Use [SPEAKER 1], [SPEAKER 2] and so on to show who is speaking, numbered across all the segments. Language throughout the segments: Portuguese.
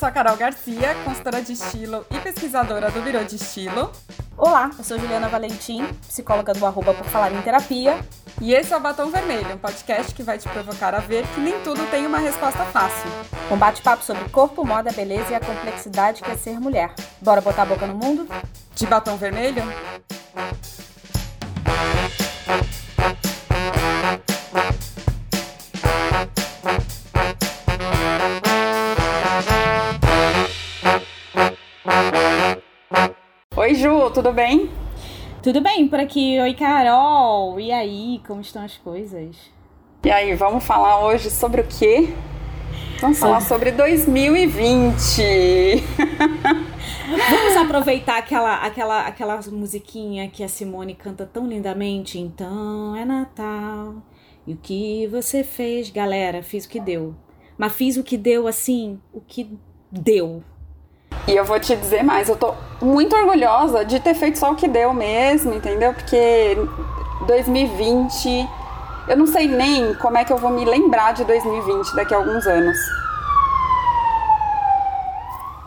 [SPEAKER 1] sou a Carol Garcia, consultora de estilo e pesquisadora do Virou de Estilo.
[SPEAKER 2] Olá, eu sou Juliana Valentim, psicóloga do Arroba por Falar em Terapia.
[SPEAKER 1] E esse é o Batom Vermelho, um podcast que vai te provocar a ver que nem tudo tem uma resposta fácil.
[SPEAKER 2] Um bate-papo sobre corpo, moda, beleza e a complexidade que é ser mulher. Bora botar a boca no mundo?
[SPEAKER 1] De batom vermelho? Tudo bem?
[SPEAKER 2] Tudo bem por aqui. Oi, Carol. E aí, como estão as coisas?
[SPEAKER 1] E aí, vamos falar hoje sobre o quê? Vamos falar sobre 2020.
[SPEAKER 2] Vamos aproveitar aquela, aquela, aquela musiquinha que a Simone canta tão lindamente. Então é Natal. E o que você fez? Galera, fiz o que deu. Mas fiz o que deu assim, o que deu.
[SPEAKER 1] E eu vou te dizer mais, eu tô muito orgulhosa de ter feito só o que deu mesmo, entendeu? Porque 2020, eu não sei nem como é que eu vou me lembrar de 2020 daqui a alguns anos.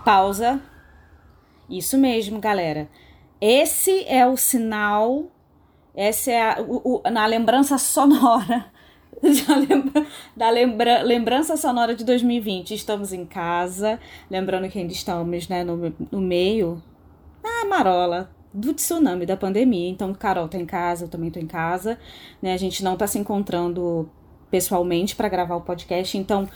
[SPEAKER 2] Pausa. Isso mesmo, galera. Esse é o sinal, essa é a, o, o, na lembrança sonora da lembra, lembrança sonora de 2020. Estamos em casa, lembrando que ainda estamos né, no, no meio da marola do tsunami da pandemia. Então, Carol tá em casa, eu também tô em casa, né? A gente não tá se encontrando pessoalmente para gravar o podcast, então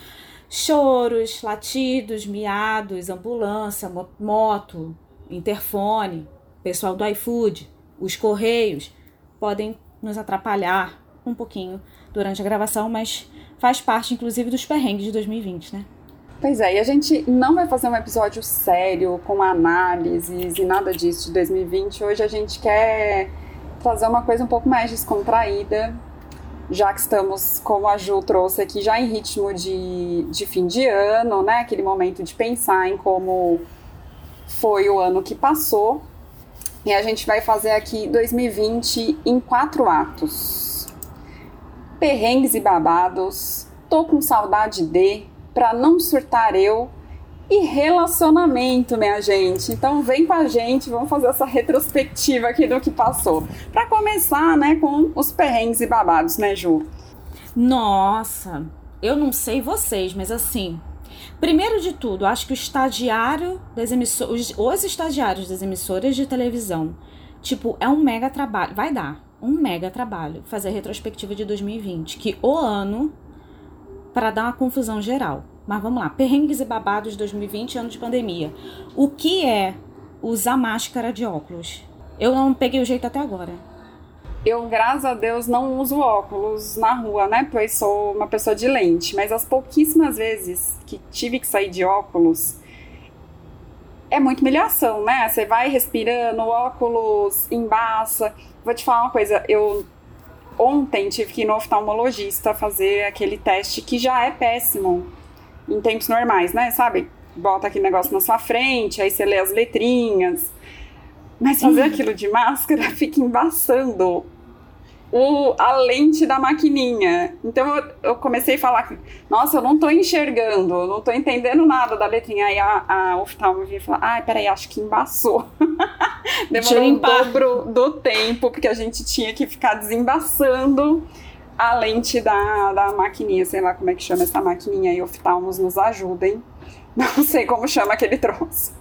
[SPEAKER 2] choros, latidos, miados, ambulância, moto, interfone, pessoal do iFood, os correios podem nos atrapalhar um pouquinho durante a gravação, mas faz parte, inclusive, dos perrengues de 2020, né?
[SPEAKER 1] Pois é, e a gente não vai fazer um episódio sério, com análises e nada disso de 2020. Hoje a gente quer trazer uma coisa um pouco mais descontraída, já que estamos, como a Ju trouxe aqui, já em ritmo de, de fim de ano, né? Aquele momento de pensar em como foi o ano que passou. E a gente vai fazer aqui 2020 em quatro atos perrengues e babados, tô com saudade de, pra não surtar eu, e relacionamento, minha gente. Então vem com a gente, vamos fazer essa retrospectiva aqui do que passou. Para começar, né, com os perrengues e babados, né, Ju?
[SPEAKER 2] Nossa, eu não sei vocês, mas assim, primeiro de tudo, acho que o estagiário das emissoras, os estagiários das emissoras de televisão, tipo, é um mega trabalho, vai dar um mega trabalho fazer a retrospectiva de 2020, que o ano para dar uma confusão geral. Mas vamos lá, perrengues e babados 2020, ano de pandemia. O que é usar máscara de óculos? Eu não peguei o jeito até agora.
[SPEAKER 1] Eu, graças a Deus, não uso óculos na rua, né? Pois sou uma pessoa de lente. Mas as pouquíssimas vezes que tive que sair de óculos, é muita humilhação, né? Você vai respirando, óculos embaça. Vou te falar uma coisa, eu ontem tive que ir no oftalmologista fazer aquele teste que já é péssimo em tempos normais, né? Sabe? Bota aquele negócio na sua frente, aí você lê as letrinhas. Mas fazer uhum. aquilo de máscara fica embaçando o, a lente da maquininha. Então eu, eu, comecei a falar, nossa, eu não tô enxergando, não tô entendendo nada da letrinha. Aí a, a oftalmo vinha falar, ai, peraí, acho que embaçou. Demorou o dobro do tempo, porque a gente tinha que ficar desembaçando a lente da, da maquininha, sei lá como é que chama essa maquininha aí, oftalmos nos ajudem. Não sei como chama aquele troço.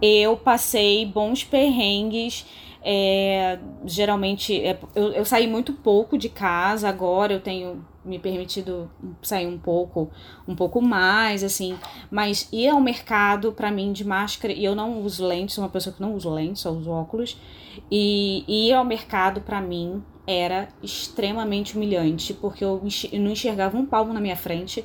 [SPEAKER 2] Eu passei bons perrengues é, geralmente, é, eu, eu saí muito pouco de casa, agora eu tenho me permitido sair um pouco, um pouco mais, assim, mas ir ao mercado para mim de máscara, e eu não uso lentes, sou uma pessoa que não uso lentes, só uso óculos, e ir ao mercado para mim era extremamente humilhante, porque eu não enxergava um palmo na minha frente,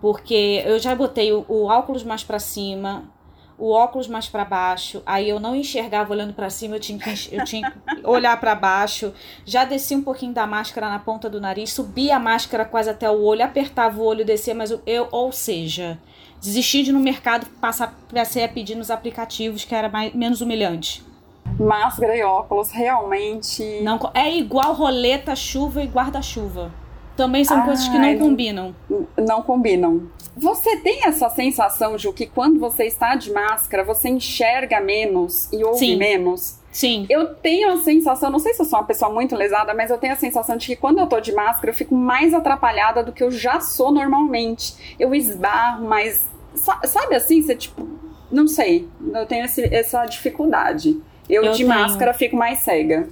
[SPEAKER 2] porque eu já botei o, o óculos mais para cima, o óculos mais para baixo, aí eu não enxergava olhando para cima, eu tinha que, eu tinha que olhar para baixo, já desci um pouquinho da máscara na ponta do nariz, subia a máscara quase até o olho, apertava o olho, descia, mas eu, ou seja, desisti de no mercado passar passei a pedir nos aplicativos que era mais, menos humilhante.
[SPEAKER 1] Máscara e óculos realmente
[SPEAKER 2] não é igual roleta, chuva e guarda-chuva. Também são coisas que não, não combinam.
[SPEAKER 1] Não combinam. Você tem essa sensação, Ju, que quando você está de máscara, você enxerga menos e ouve
[SPEAKER 2] Sim.
[SPEAKER 1] menos?
[SPEAKER 2] Sim.
[SPEAKER 1] Eu tenho a sensação, não sei se eu sou uma pessoa muito lesada, mas eu tenho a sensação de que quando eu tô de máscara, eu fico mais atrapalhada do que eu já sou normalmente. Eu esbarro, mas. Sabe assim? Você, tipo. Não sei. Eu tenho esse, essa dificuldade. Eu, eu de tenho. máscara fico mais cega.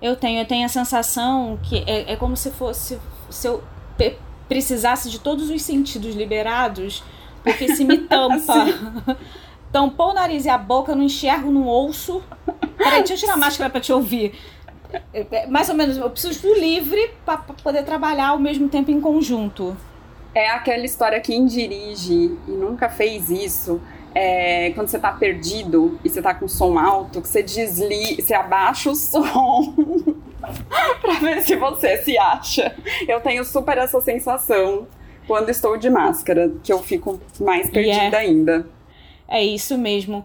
[SPEAKER 2] Eu tenho, eu tenho a sensação que é, é como se fosse. Se eu precisasse de todos os sentidos liberados, porque se me tampa. tampou o nariz e a boca, eu não enxergo, não ouço. Peraí, deixa eu tirar a máscara pra te ouvir. É, é, mais ou menos, eu preciso do livre para poder trabalhar ao mesmo tempo em conjunto.
[SPEAKER 1] É aquela história quem dirige e nunca fez isso. É, quando você tá perdido e você tá com som alto, que você desliga, você abaixa o som pra ver se você se acha. Eu tenho super essa sensação quando estou de máscara, que eu fico mais perdida yeah. ainda.
[SPEAKER 2] É isso mesmo.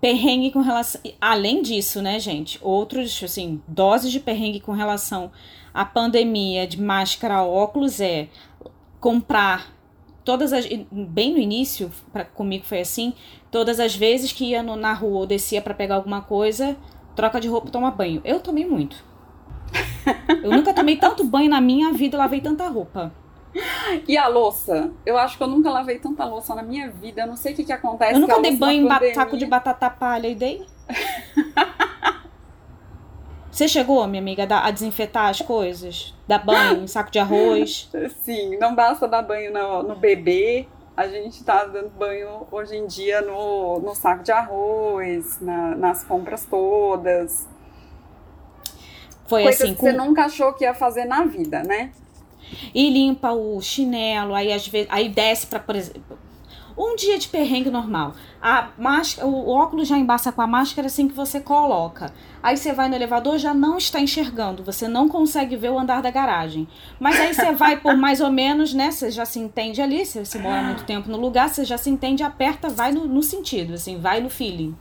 [SPEAKER 2] Perrengue com relação. Além disso, né, gente? Outros, assim, doses de perrengue com relação à pandemia de máscara, óculos é comprar todas as. Bem no início, pra, comigo foi assim. Todas as vezes que ia no, na rua ou descia para pegar alguma coisa, troca de roupa, toma banho. Eu tomei muito. Eu nunca tomei tanto banho na minha vida, lavei tanta roupa.
[SPEAKER 1] E a louça? Eu acho que eu nunca lavei tanta louça na minha vida. Eu não sei o que, que acontece.
[SPEAKER 2] Eu nunca dei banho em saco de batata palha e dei. Você chegou, minha amiga, a desinfetar as coisas? Dar banho em saco de arroz?
[SPEAKER 1] Sim, não basta dar banho no, no bebê. A gente tá dando banho hoje em dia no, no saco de arroz, na, nas compras todas.
[SPEAKER 2] Foi
[SPEAKER 1] Coisas
[SPEAKER 2] assim.
[SPEAKER 1] que com... você nunca achou que ia fazer na vida, né?
[SPEAKER 2] e limpa o chinelo, aí às vezes, aí desce para, por exemplo, um dia de perrengue normal. A máscara, o óculos já embaça com a máscara assim que você coloca. Aí você vai no elevador, já não está enxergando, você não consegue ver o andar da garagem. Mas aí você vai por mais ou menos, né? Você já se entende ali, se você mora muito tempo no lugar, você já se entende, aperta, vai no, no sentido, assim, vai no feeling.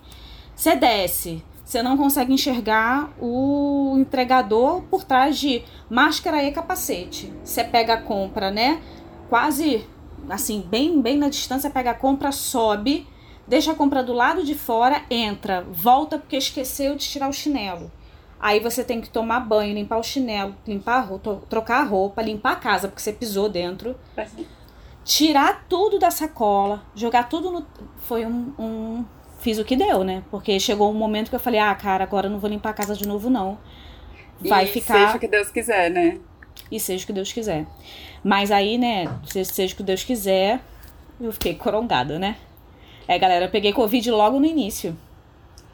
[SPEAKER 2] Você desce, você não consegue enxergar o entregador por trás de máscara e capacete. Você pega a compra, né? Quase assim, bem, bem na distância, pega a compra, sobe, deixa a compra do lado de fora, entra, volta porque esqueceu de tirar o chinelo. Aí você tem que tomar banho, limpar o chinelo, limpar a roupa, trocar a roupa, limpar a casa porque você pisou dentro. Tirar tudo da sacola, jogar tudo no. Foi um, um fiz o que deu, né? Porque chegou um momento que eu falei, ah, cara, agora eu não vou limpar a casa de novo, não. Vai
[SPEAKER 1] e
[SPEAKER 2] ficar.
[SPEAKER 1] Seja o que Deus quiser, né?
[SPEAKER 2] E seja o que Deus quiser. Mas aí, né, seja o que Deus quiser, eu fiquei corongada, né? É, galera, eu peguei Covid logo no início.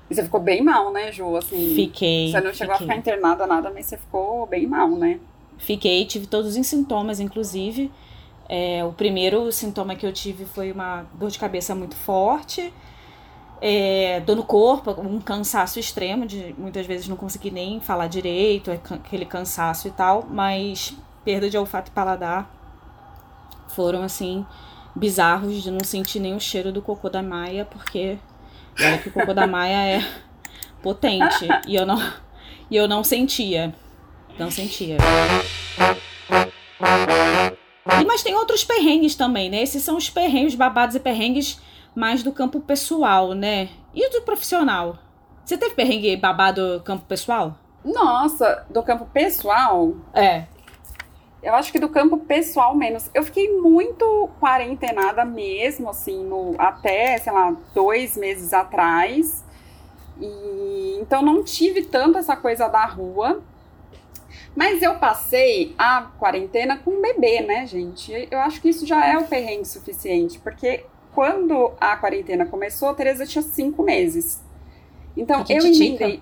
[SPEAKER 1] E você ficou bem mal, né, Ju? Assim,
[SPEAKER 2] fiquei.
[SPEAKER 1] Você não chegou
[SPEAKER 2] fiquei.
[SPEAKER 1] a ficar internada nada, mas você ficou bem mal, né?
[SPEAKER 2] Fiquei, tive todos os sintomas, inclusive. É, o primeiro sintoma que eu tive foi uma dor de cabeça muito forte é, dor no corpo, um cansaço extremo, de muitas vezes não conseguir nem falar direito, é aquele cansaço e tal, mas perda de olfato e paladar foram assim bizarros de não sentir nem o cheiro do cocô da Maia, porque olha que o cocô da Maia é potente e eu não e eu não sentia. Não sentia. E, mas tem outros perrengues também, né? Esses são os perrengues, babados e perrengues mais do campo pessoal, né? E do profissional? Você teve perrengue babado campo pessoal?
[SPEAKER 1] Nossa, do campo pessoal?
[SPEAKER 2] É.
[SPEAKER 1] Eu acho que do campo pessoal menos. Eu fiquei muito quarentenada mesmo, assim, no, até, sei lá, dois meses atrás. E, então não tive tanto essa coisa da rua. Mas eu passei a quarentena com um bebê, né, gente? Eu acho que isso já é o perrengue suficiente, porque quando a quarentena começou, a Tereza tinha cinco meses. Então eu emendei.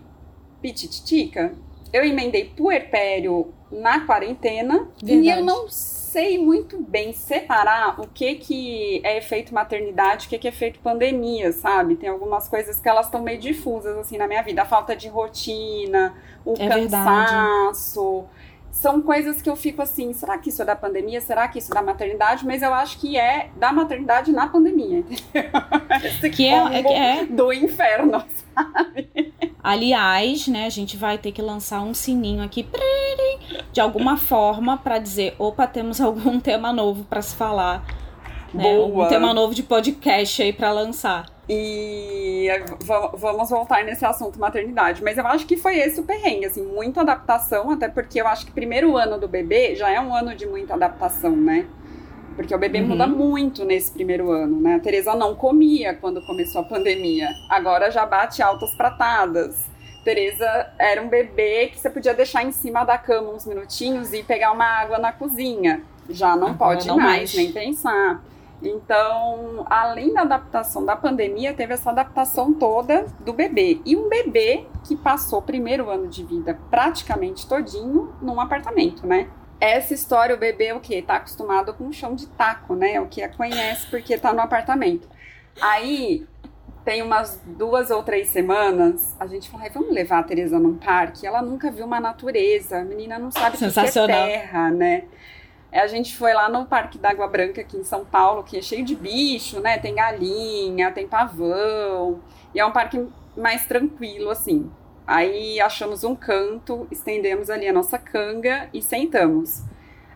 [SPEAKER 1] Pitititica? Eu emendei puerpério na quarentena Verdade. e eu não sei muito bem separar o que que é efeito maternidade, o que que é efeito pandemia, sabe? Tem algumas coisas que elas estão meio difusas assim na minha vida, a falta de rotina, o é cansaço. Verdade são coisas que eu fico assim, será que isso é da pandemia? Será que isso é da maternidade? Mas eu acho que é da maternidade na pandemia. Esse
[SPEAKER 2] que é, é, é
[SPEAKER 1] do inferno, sabe?
[SPEAKER 2] Aliás, né, a gente vai ter que lançar um sininho aqui de alguma forma para dizer, opa, temos algum tema novo para se falar. Né? Um tema novo de podcast aí para lançar.
[SPEAKER 1] E vamos voltar nesse assunto maternidade. Mas eu acho que foi esse o perrengue, assim, muita adaptação, até porque eu acho que primeiro ano do bebê já é um ano de muita adaptação, né? Porque o bebê uhum. muda muito nesse primeiro ano, né? A Teresa não comia quando começou a pandemia. Agora já bate altas pratadas. Teresa era um bebê que você podia deixar em cima da cama uns minutinhos e pegar uma água na cozinha. Já não Agora pode não mais, mais, nem pensar. Então, além da adaptação da pandemia, teve essa adaptação toda do bebê. E um bebê que passou o primeiro ano de vida praticamente todinho num apartamento, né? essa história, o bebê o quê? Tá acostumado com um chão de taco, né? O que a conhece porque tá no apartamento. Aí, tem umas duas ou três semanas, a gente falou, vamos levar a Tereza num parque. Ela nunca viu uma natureza, a menina não sabe o que é terra, né? A gente foi lá no Parque da Água Branca aqui em São Paulo, que é cheio de bicho, né? Tem galinha, tem pavão. E é um parque mais tranquilo, assim. Aí achamos um canto, estendemos ali a nossa canga e sentamos.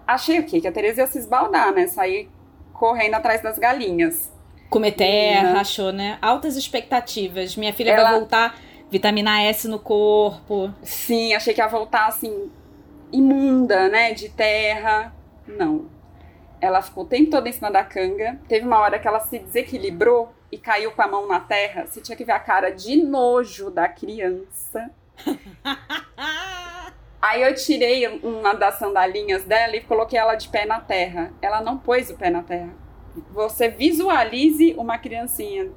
[SPEAKER 1] Achei o quê? Que a Tereza ia se esbaldar, né? Sair correndo atrás das galinhas.
[SPEAKER 2] Comer terra, achou, né? Altas expectativas. Minha filha Ela... vai voltar, vitamina S no corpo.
[SPEAKER 1] Sim, achei que ia voltar assim, imunda, né? De terra. Não. Ela ficou o tempo todo em cima da canga. Teve uma hora que ela se desequilibrou e caiu com a mão na terra, você tinha que ver a cara de nojo da criança. Aí eu tirei uma das sandalinhas dela e coloquei ela de pé na terra. Ela não pôs o pé na terra. Você visualize uma criancinha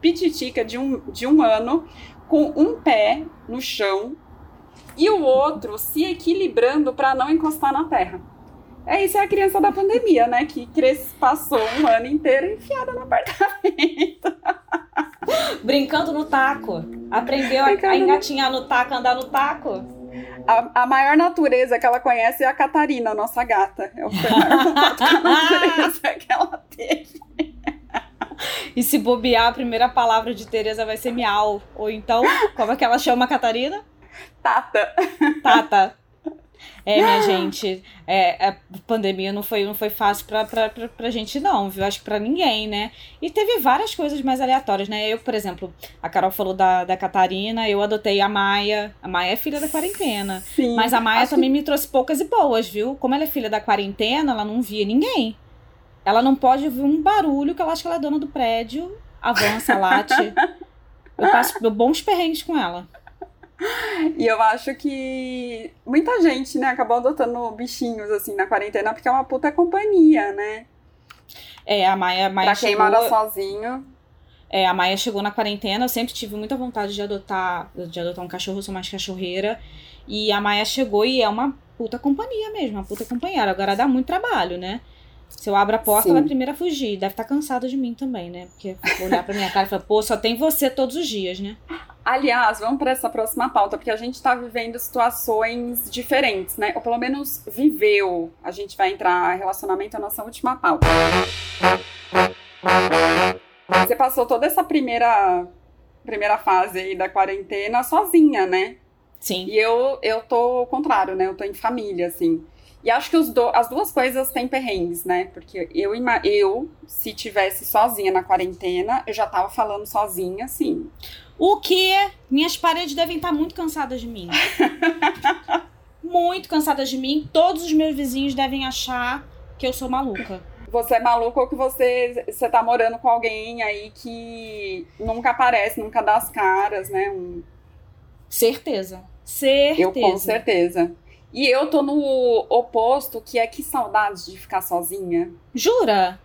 [SPEAKER 1] pititica de um, de um ano com um pé no chão e o outro se equilibrando para não encostar na terra. É isso, é a criança da pandemia, né? Que cres... passou um ano inteiro enfiada no apartamento.
[SPEAKER 2] Brincando no taco. Aprendeu a, a engatinhar no taco, andar no taco.
[SPEAKER 1] A, a, maior natureza que ela conhece é a Catarina, nossa gata. É o maior natureza
[SPEAKER 2] que ela teve. E se bobear, a primeira palavra de Tereza vai ser miau. Ou então, como é que ela chama a Catarina?
[SPEAKER 1] Tata.
[SPEAKER 2] Tata. É, minha gente, é, a pandemia não foi, não foi fácil pra, pra, pra, pra gente, não, viu? Acho que pra ninguém, né? E teve várias coisas mais aleatórias, né? Eu, por exemplo, a Carol falou da, da Catarina, eu adotei a Maia. A Maia é filha da quarentena. Sim, mas a Maia também que... me trouxe poucas e boas, viu? Como ela é filha da quarentena, ela não via ninguém. Ela não pode ouvir um barulho que ela acha que ela é dona do prédio, avança, late. Eu passo bons perrengues com ela.
[SPEAKER 1] E eu acho que muita gente, né, acabou adotando bichinhos, assim, na quarentena, porque é uma puta companhia, né?
[SPEAKER 2] É, a Maia, a Maia
[SPEAKER 1] pra quem chegou... mora sozinho.
[SPEAKER 2] É, a Maia chegou na quarentena, eu sempre tive muita vontade de adotar, de adotar um cachorro, eu sou mais cachorreira. E a Maia chegou e é uma puta companhia mesmo, uma puta companheira. Agora dá muito trabalho, né? Se eu abro a porta, Sim. ela é a primeira a fugir. Deve estar tá cansada de mim também, né? Porque olhar pra minha cara e falar, pô, só tem você todos os dias, né?
[SPEAKER 1] Aliás, vamos para essa próxima pauta, porque a gente está vivendo situações diferentes, né? Ou pelo menos viveu. A gente vai entrar em relacionamento na nossa última pauta. Você passou toda essa primeira primeira fase aí da quarentena sozinha, né?
[SPEAKER 2] Sim.
[SPEAKER 1] E eu, eu tô ao contrário, né? Eu tô em família, assim. E acho que do, as duas coisas têm perrengues, né? Porque eu, eu, se tivesse sozinha na quarentena, eu já tava falando sozinha, assim.
[SPEAKER 2] O que? Minhas paredes devem estar muito cansadas de mim. muito cansadas de mim. Todos os meus vizinhos devem achar que eu sou maluca.
[SPEAKER 1] Você é maluco ou que você, você tá morando com alguém aí que nunca aparece, nunca dá as caras, né? Um...
[SPEAKER 2] Certeza. Certeza.
[SPEAKER 1] Eu com certeza. E eu tô no oposto, que é que saudades de ficar sozinha.
[SPEAKER 2] Jura?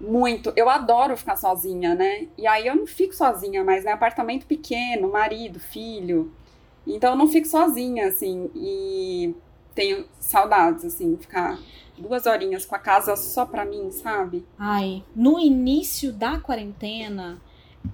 [SPEAKER 1] muito. Eu adoro ficar sozinha, né? E aí eu não fico sozinha mais, né? Apartamento pequeno, marido, filho. Então eu não fico sozinha, assim. E tenho saudades, assim, ficar duas horinhas com a casa só pra mim, sabe?
[SPEAKER 2] Ai, no início da quarentena,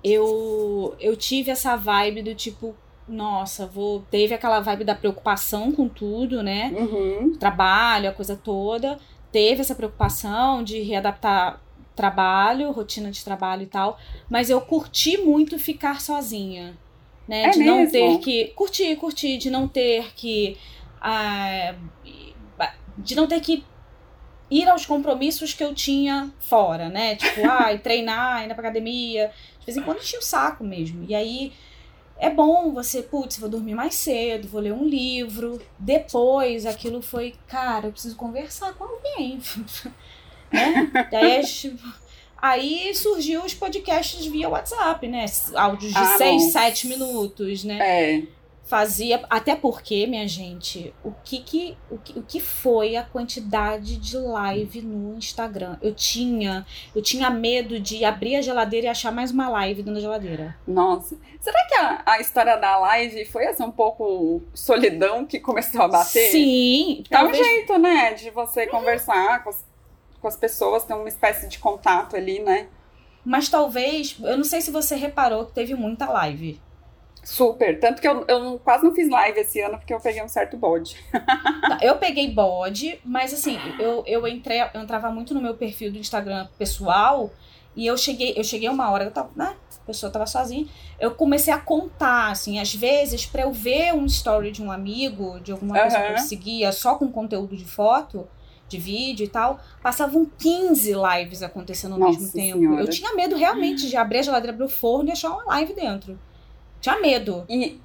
[SPEAKER 2] eu, eu tive essa vibe do tipo, nossa, vou. Teve aquela vibe da preocupação com tudo, né?
[SPEAKER 1] Uhum.
[SPEAKER 2] Trabalho, a coisa toda. Teve essa preocupação de readaptar trabalho, rotina de trabalho e tal, mas eu curti muito ficar sozinha, né?
[SPEAKER 1] É
[SPEAKER 2] de
[SPEAKER 1] mesmo?
[SPEAKER 2] não ter que curtir, curtir, de não ter que ah, de não ter que ir aos compromissos que eu tinha fora, né? Tipo, ai, treinar, ir na academia. De vez em quando enchia o saco mesmo. E aí é bom você, putz, vou dormir mais cedo, vou ler um livro. Depois aquilo foi, cara, eu preciso conversar com alguém. né? Daí, aí surgiu os podcasts via WhatsApp, né? Áudios de ah, seis, sete minutos, né?
[SPEAKER 1] É
[SPEAKER 2] fazia até porque minha gente o que que o, que o que foi a quantidade de live no Instagram? Eu tinha eu tinha medo de abrir a geladeira e achar mais uma live dentro da geladeira.
[SPEAKER 1] Nossa. Será que a, a história da live foi assim um pouco solidão que começou a bater?
[SPEAKER 2] Sim
[SPEAKER 1] é talvez... um jeito né de você conversar com as, com as pessoas ter uma espécie de contato ali né?
[SPEAKER 2] Mas talvez eu não sei se você reparou que teve muita live
[SPEAKER 1] Super. Tanto que eu, eu quase não fiz live esse ano porque eu peguei um certo bode.
[SPEAKER 2] Tá, eu peguei bode, mas assim, eu, eu entrei, eu entrava muito no meu perfil do Instagram pessoal e eu cheguei, eu cheguei uma hora, eu tava, né? A pessoa tava sozinha. Eu comecei a contar, assim, às vezes, para eu ver um story de um amigo, de alguma uhum. pessoa que eu seguia, só com conteúdo de foto, de vídeo e tal, passavam 15 lives acontecendo ao Nossa mesmo tempo. Senhora. Eu tinha medo realmente de abrir a geladeira, abrir o forno e achar uma live dentro. Tinha medo.
[SPEAKER 1] E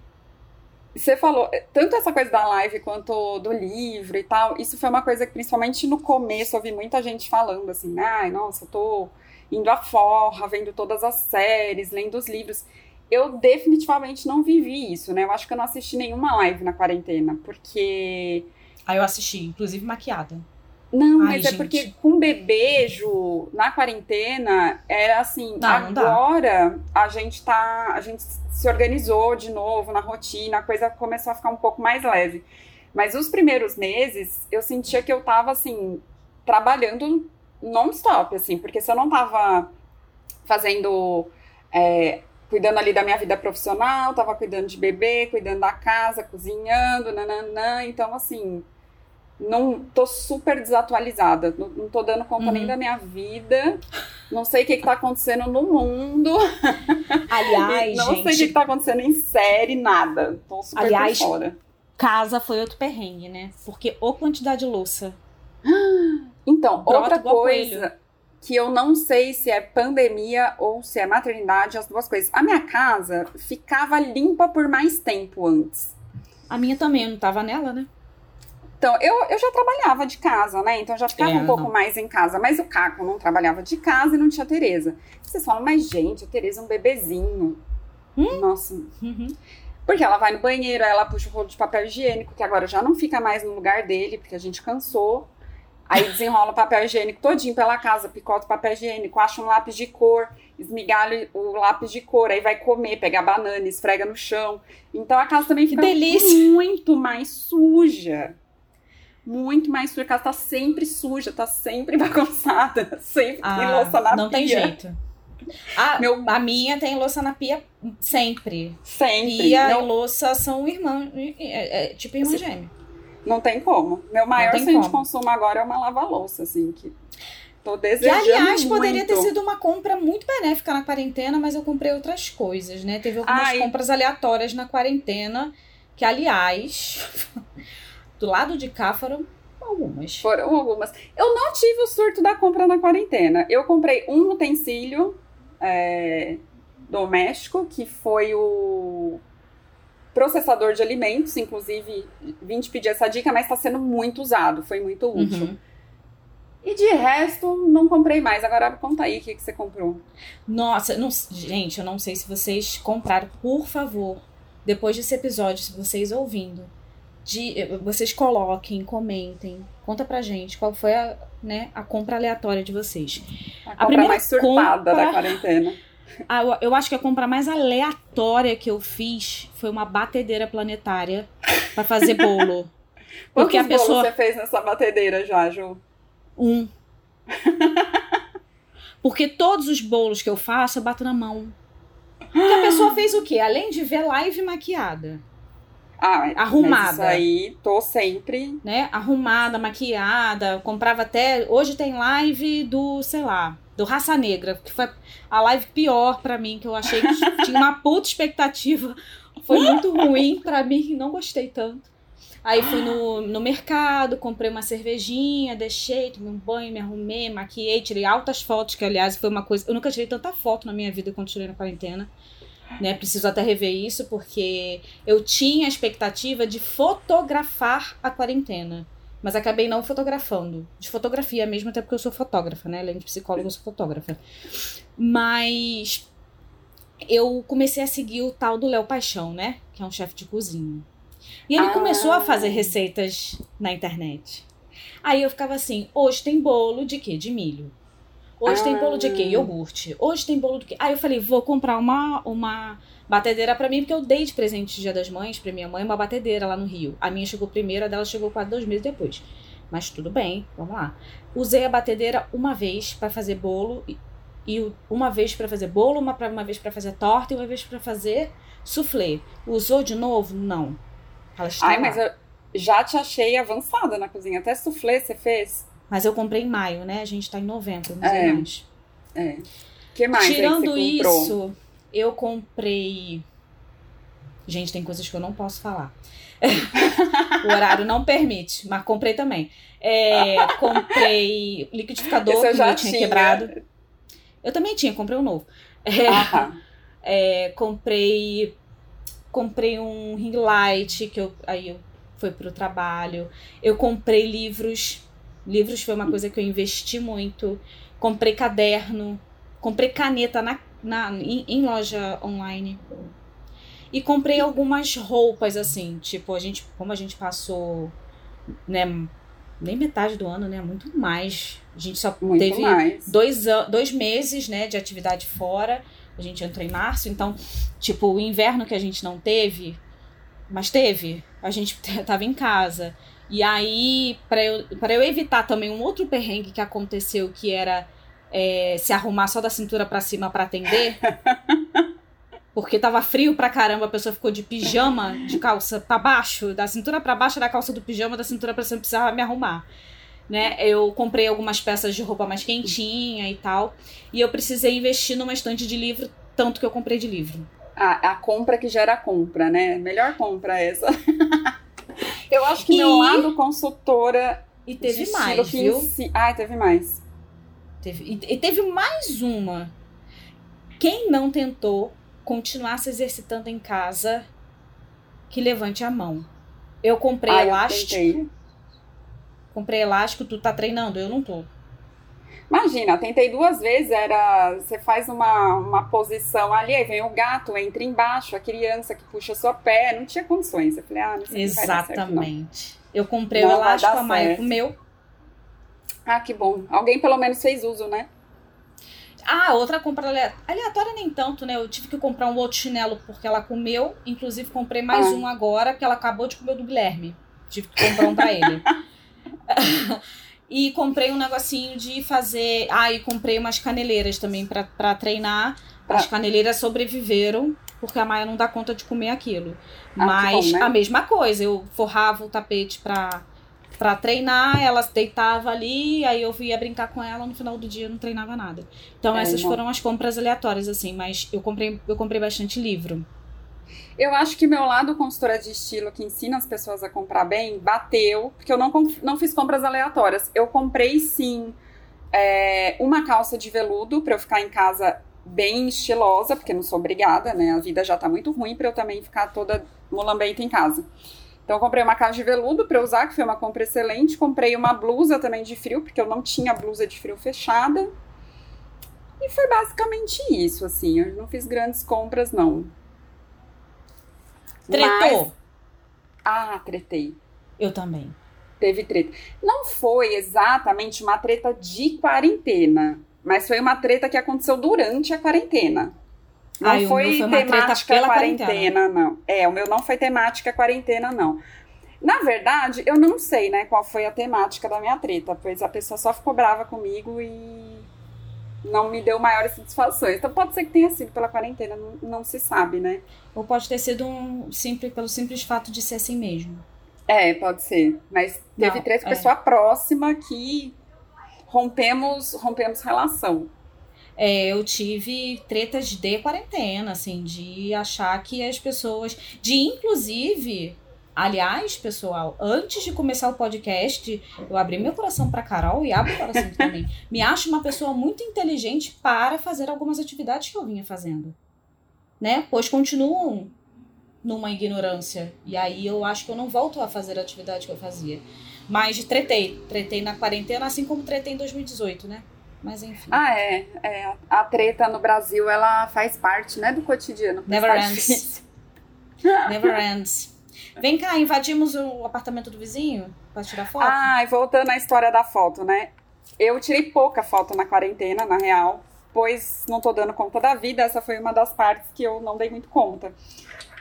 [SPEAKER 1] você falou, tanto essa coisa da live quanto do livro e tal, isso foi uma coisa que, principalmente no começo, eu vi muita gente falando assim, ai, nossa, eu tô indo à forra, vendo todas as séries, lendo os livros. Eu definitivamente não vivi isso, né? Eu acho que eu não assisti nenhuma live na quarentena, porque.
[SPEAKER 2] Ah, eu assisti, inclusive maquiada.
[SPEAKER 1] Não, Ai, mas é gente. é porque com bebejo, na quarentena, era assim, não, agora não a gente tá. A gente se organizou de novo na rotina, a coisa começou a ficar um pouco mais leve. Mas os primeiros meses, eu sentia que eu tava assim, trabalhando non-stop, assim, porque se eu não tava fazendo. É, cuidando ali da minha vida profissional, tava cuidando de bebê, cuidando da casa, cozinhando, nananã. Então, assim, não tô super desatualizada, não, não tô dando conta uhum. nem da minha vida, não sei o que, que tá acontecendo no mundo.
[SPEAKER 2] Aliás,
[SPEAKER 1] não
[SPEAKER 2] gente,
[SPEAKER 1] sei o que, que tá acontecendo em série, nada. Tô super aliás, fora.
[SPEAKER 2] Casa foi outro perrengue, né? Porque ou quantidade de louça.
[SPEAKER 1] Então, Brota outra coisa coelho. que eu não sei se é pandemia ou se é maternidade, as duas coisas. A minha casa ficava limpa por mais tempo antes.
[SPEAKER 2] A minha também, eu não tava nela, né?
[SPEAKER 1] Então, eu, eu já trabalhava de casa, né? Então já ficava é, um pouco não. mais em casa. Mas o Caco não trabalhava de casa e não tinha Tereza. Vocês falam, mas gente, a Tereza é um bebezinho. Hum? Nossa. Uhum. Porque ela vai no banheiro, aí ela puxa o rolo de papel higiênico, que agora já não fica mais no lugar dele, porque a gente cansou. Aí desenrola o papel higiênico todinho pela casa, picota o papel higiênico, acha um lápis de cor, esmigalha o lápis de cor, aí vai comer, pega a banana, esfrega no chão. Então a casa também fica muito mais suja muito mais suja. A casa tá sempre suja, tá sempre bagunçada, sempre ah, tem louça na
[SPEAKER 2] não
[SPEAKER 1] pia.
[SPEAKER 2] Não tem jeito. A, Meu... a minha tem louça na pia sempre.
[SPEAKER 1] Sempre.
[SPEAKER 2] Pia não... e louça são irmã, é, é, tipo irmã gêmea.
[SPEAKER 1] Não tem como. Meu maior sonho de consumo agora é uma lava-louça, assim, que tô desejando Que, aliás,
[SPEAKER 2] muito. poderia ter sido uma compra muito benéfica na quarentena, mas eu comprei outras coisas, né? Teve algumas Ai. compras aleatórias na quarentena, que, aliás... Do lado de cá foram algumas.
[SPEAKER 1] Foram algumas. Eu não tive o surto da compra na quarentena. Eu comprei um utensílio é, doméstico, que foi o processador de alimentos. Inclusive, vim te pedir essa dica, mas está sendo muito usado. Foi muito útil. Uhum. E de resto, não comprei mais. Agora conta aí o que, que você comprou.
[SPEAKER 2] Nossa, não, gente, eu não sei se vocês compraram. Por favor, depois desse episódio, se vocês ouvindo, de vocês coloquem, comentem, conta pra gente qual foi a, né, a compra aleatória de vocês.
[SPEAKER 1] A, a primeira mais surtada compra, da quarentena.
[SPEAKER 2] Eu acho que a compra mais aleatória que eu fiz foi uma batedeira planetária para fazer bolo.
[SPEAKER 1] Porque Quantos a pessoa você fez nessa batedeira já, Ju?
[SPEAKER 2] Um. Porque todos os bolos que eu faço eu bato na mão. Porque a pessoa fez o quê? Além de ver live maquiada,
[SPEAKER 1] ah, arrumada. Isso aí, tô sempre.
[SPEAKER 2] Né? Arrumada, maquiada. Comprava até. Hoje tem live do, sei lá, do Raça Negra, que foi a live pior para mim, que eu achei que tinha uma puta expectativa. Foi muito ruim para mim, não gostei tanto. Aí fui no, no mercado, comprei uma cervejinha, deixei, tomei um banho, me arrumei, maquiei, tirei altas fotos, que aliás foi uma coisa. Eu nunca tirei tanta foto na minha vida quando tirei na quarentena. Né? Preciso até rever isso, porque eu tinha a expectativa de fotografar a quarentena. Mas acabei não fotografando. De fotografia mesmo, até porque eu sou fotógrafa, né? Além de psicóloga, eu sou fotógrafa. Mas eu comecei a seguir o tal do Léo Paixão, né? Que é um chefe de cozinha. E ele ah. começou a fazer receitas na internet. Aí eu ficava assim: hoje tem bolo de quê? De milho. Hoje ah. tem bolo de quê? Ah. Iogurte. Hoje tem bolo do quê? Aí eu falei: vou comprar uma, uma batedeira para mim, porque eu dei de presente de Dia das Mães pra minha mãe uma batedeira lá no Rio. A minha chegou primeiro, a dela chegou quase dois meses depois. Mas tudo bem, vamos lá. Usei a batedeira uma vez para fazer bolo e uma vez para fazer bolo, uma, pra, uma vez para fazer torta e uma vez para fazer soufflé. Usou de novo? Não.
[SPEAKER 1] Ai, lá. mas eu já te achei avançada na cozinha. Até soufflé você fez?
[SPEAKER 2] Mas eu comprei em maio, né? A gente tá em novembro, mais é. ou menos.
[SPEAKER 1] É. que mais
[SPEAKER 2] Tirando isso, eu comprei. Gente, tem coisas que eu não posso falar. o horário não permite, mas comprei também. É, comprei liquidificador que eu já tinha, tinha quebrado. Eu também tinha, comprei um novo. É, é, comprei comprei um ring light que eu aí eu foi pro trabalho. Eu comprei livros. Livros foi uma coisa que eu investi muito. Comprei caderno, comprei caneta na, na em, em loja online. E comprei algumas roupas assim, tipo, a gente, como a gente passou, né, nem metade do ano, né, muito mais. A gente só muito teve dois, dois meses, né, de atividade fora. A gente entrou em março, então, tipo, o inverno que a gente não teve, mas teve, a gente tava em casa. E aí, para eu, pra eu evitar também um outro perrengue que aconteceu, que era é, se arrumar só da cintura para cima para atender. porque tava frio pra caramba, a pessoa ficou de pijama, de calça pra baixo, da cintura para baixo da calça do pijama, da cintura pra cima precisava me arrumar né? Eu comprei algumas peças de roupa mais quentinha e tal. E eu precisei investir numa estante de livro, tanto que eu comprei de livro.
[SPEAKER 1] A, a compra que gera compra, né? Melhor compra essa. eu acho que e... meu lado consultora.
[SPEAKER 2] E teve mais, viu?
[SPEAKER 1] Si... Ai, teve mais.
[SPEAKER 2] Teve, e teve mais uma. Quem não tentou continuar se exercitando em casa, que levante a mão. Eu comprei Ai, elástico. Eu comprei elástico, tu tá treinando, eu não tô.
[SPEAKER 1] Imagina, tentei duas vezes, era. Você faz uma, uma posição ali, aí vem o gato, entra embaixo, a criança que puxa seu pé, não tinha condições. Eu falei, ah, não sei
[SPEAKER 2] Exatamente. Certo, eu comprei não o elástico, a Maia comeu.
[SPEAKER 1] Ah, que bom. Alguém pelo menos fez uso, né?
[SPEAKER 2] Ah, outra compra aleatória nem tanto, né? Eu tive que comprar um outro chinelo porque ela comeu. Inclusive, comprei mais ah. um agora, que ela acabou de comer o do Guilherme. Tive que comprar um pra ele. e comprei um negocinho de fazer. Ah, e comprei umas caneleiras também para treinar. As caneleiras sobreviveram, porque a Maia não dá conta de comer aquilo. Ah, Mas bom, né? a mesma coisa, eu forrava o tapete pra, pra treinar, ela deitava ali, aí eu ia brincar com ela, no final do dia eu não treinava nada. Então é, essas foram as compras aleatórias, assim, mas eu comprei, eu comprei bastante livro.
[SPEAKER 1] Eu acho que meu lado consultora de estilo, que ensina as pessoas a comprar bem, bateu, porque eu não, não fiz compras aleatórias. Eu comprei sim é, uma calça de veludo para eu ficar em casa bem estilosa, porque não sou obrigada, né? A vida já tá muito ruim para eu também ficar toda mulambenta em casa. Então, comprei uma calça de veludo para usar, que foi uma compra excelente. Comprei uma blusa também de frio, porque eu não tinha blusa de frio fechada. E foi basicamente isso, assim. Eu não fiz grandes compras, não.
[SPEAKER 2] Tretou? Mas...
[SPEAKER 1] Ah, tretei.
[SPEAKER 2] Eu também.
[SPEAKER 1] Teve treta. Não foi exatamente uma treta de quarentena, mas foi uma treta que aconteceu durante a quarentena. Não Ai, foi, foi temática quarentena, não. É, o meu não foi temática quarentena, não. Na verdade, eu não sei, né, qual foi a temática da minha treta, pois a pessoa só ficou brava comigo e não me deu maiores satisfações. Então pode ser que tenha sido pela quarentena, não, não se sabe, né?
[SPEAKER 2] Ou pode ter sido um simples, pelo simples fato de ser assim mesmo.
[SPEAKER 1] É, pode ser. Mas teve não, três é. pessoas próxima que rompemos, rompemos relação.
[SPEAKER 2] É, eu tive tretas de quarentena, assim, de achar que as pessoas. De inclusive Aliás, pessoal, antes de começar o podcast, eu abri meu coração para Carol e abro o coração também. Me acho uma pessoa muito inteligente para fazer algumas atividades que eu vinha fazendo. Né? Pois continuam numa ignorância. E aí eu acho que eu não volto a fazer a atividade que eu fazia. Mas tretei. Tretei na quarentena, assim como tretei em 2018, né? Mas enfim.
[SPEAKER 1] Ah, é. é. A treta no Brasil, ela faz parte, né, do cotidiano.
[SPEAKER 2] Never ends. Never ends. Vem cá, invadimos o apartamento do vizinho para tirar foto?
[SPEAKER 1] Ah, e voltando à história da foto, né? Eu tirei pouca foto na quarentena, na real, pois não tô dando conta da vida. Essa foi uma das partes que eu não dei muito conta.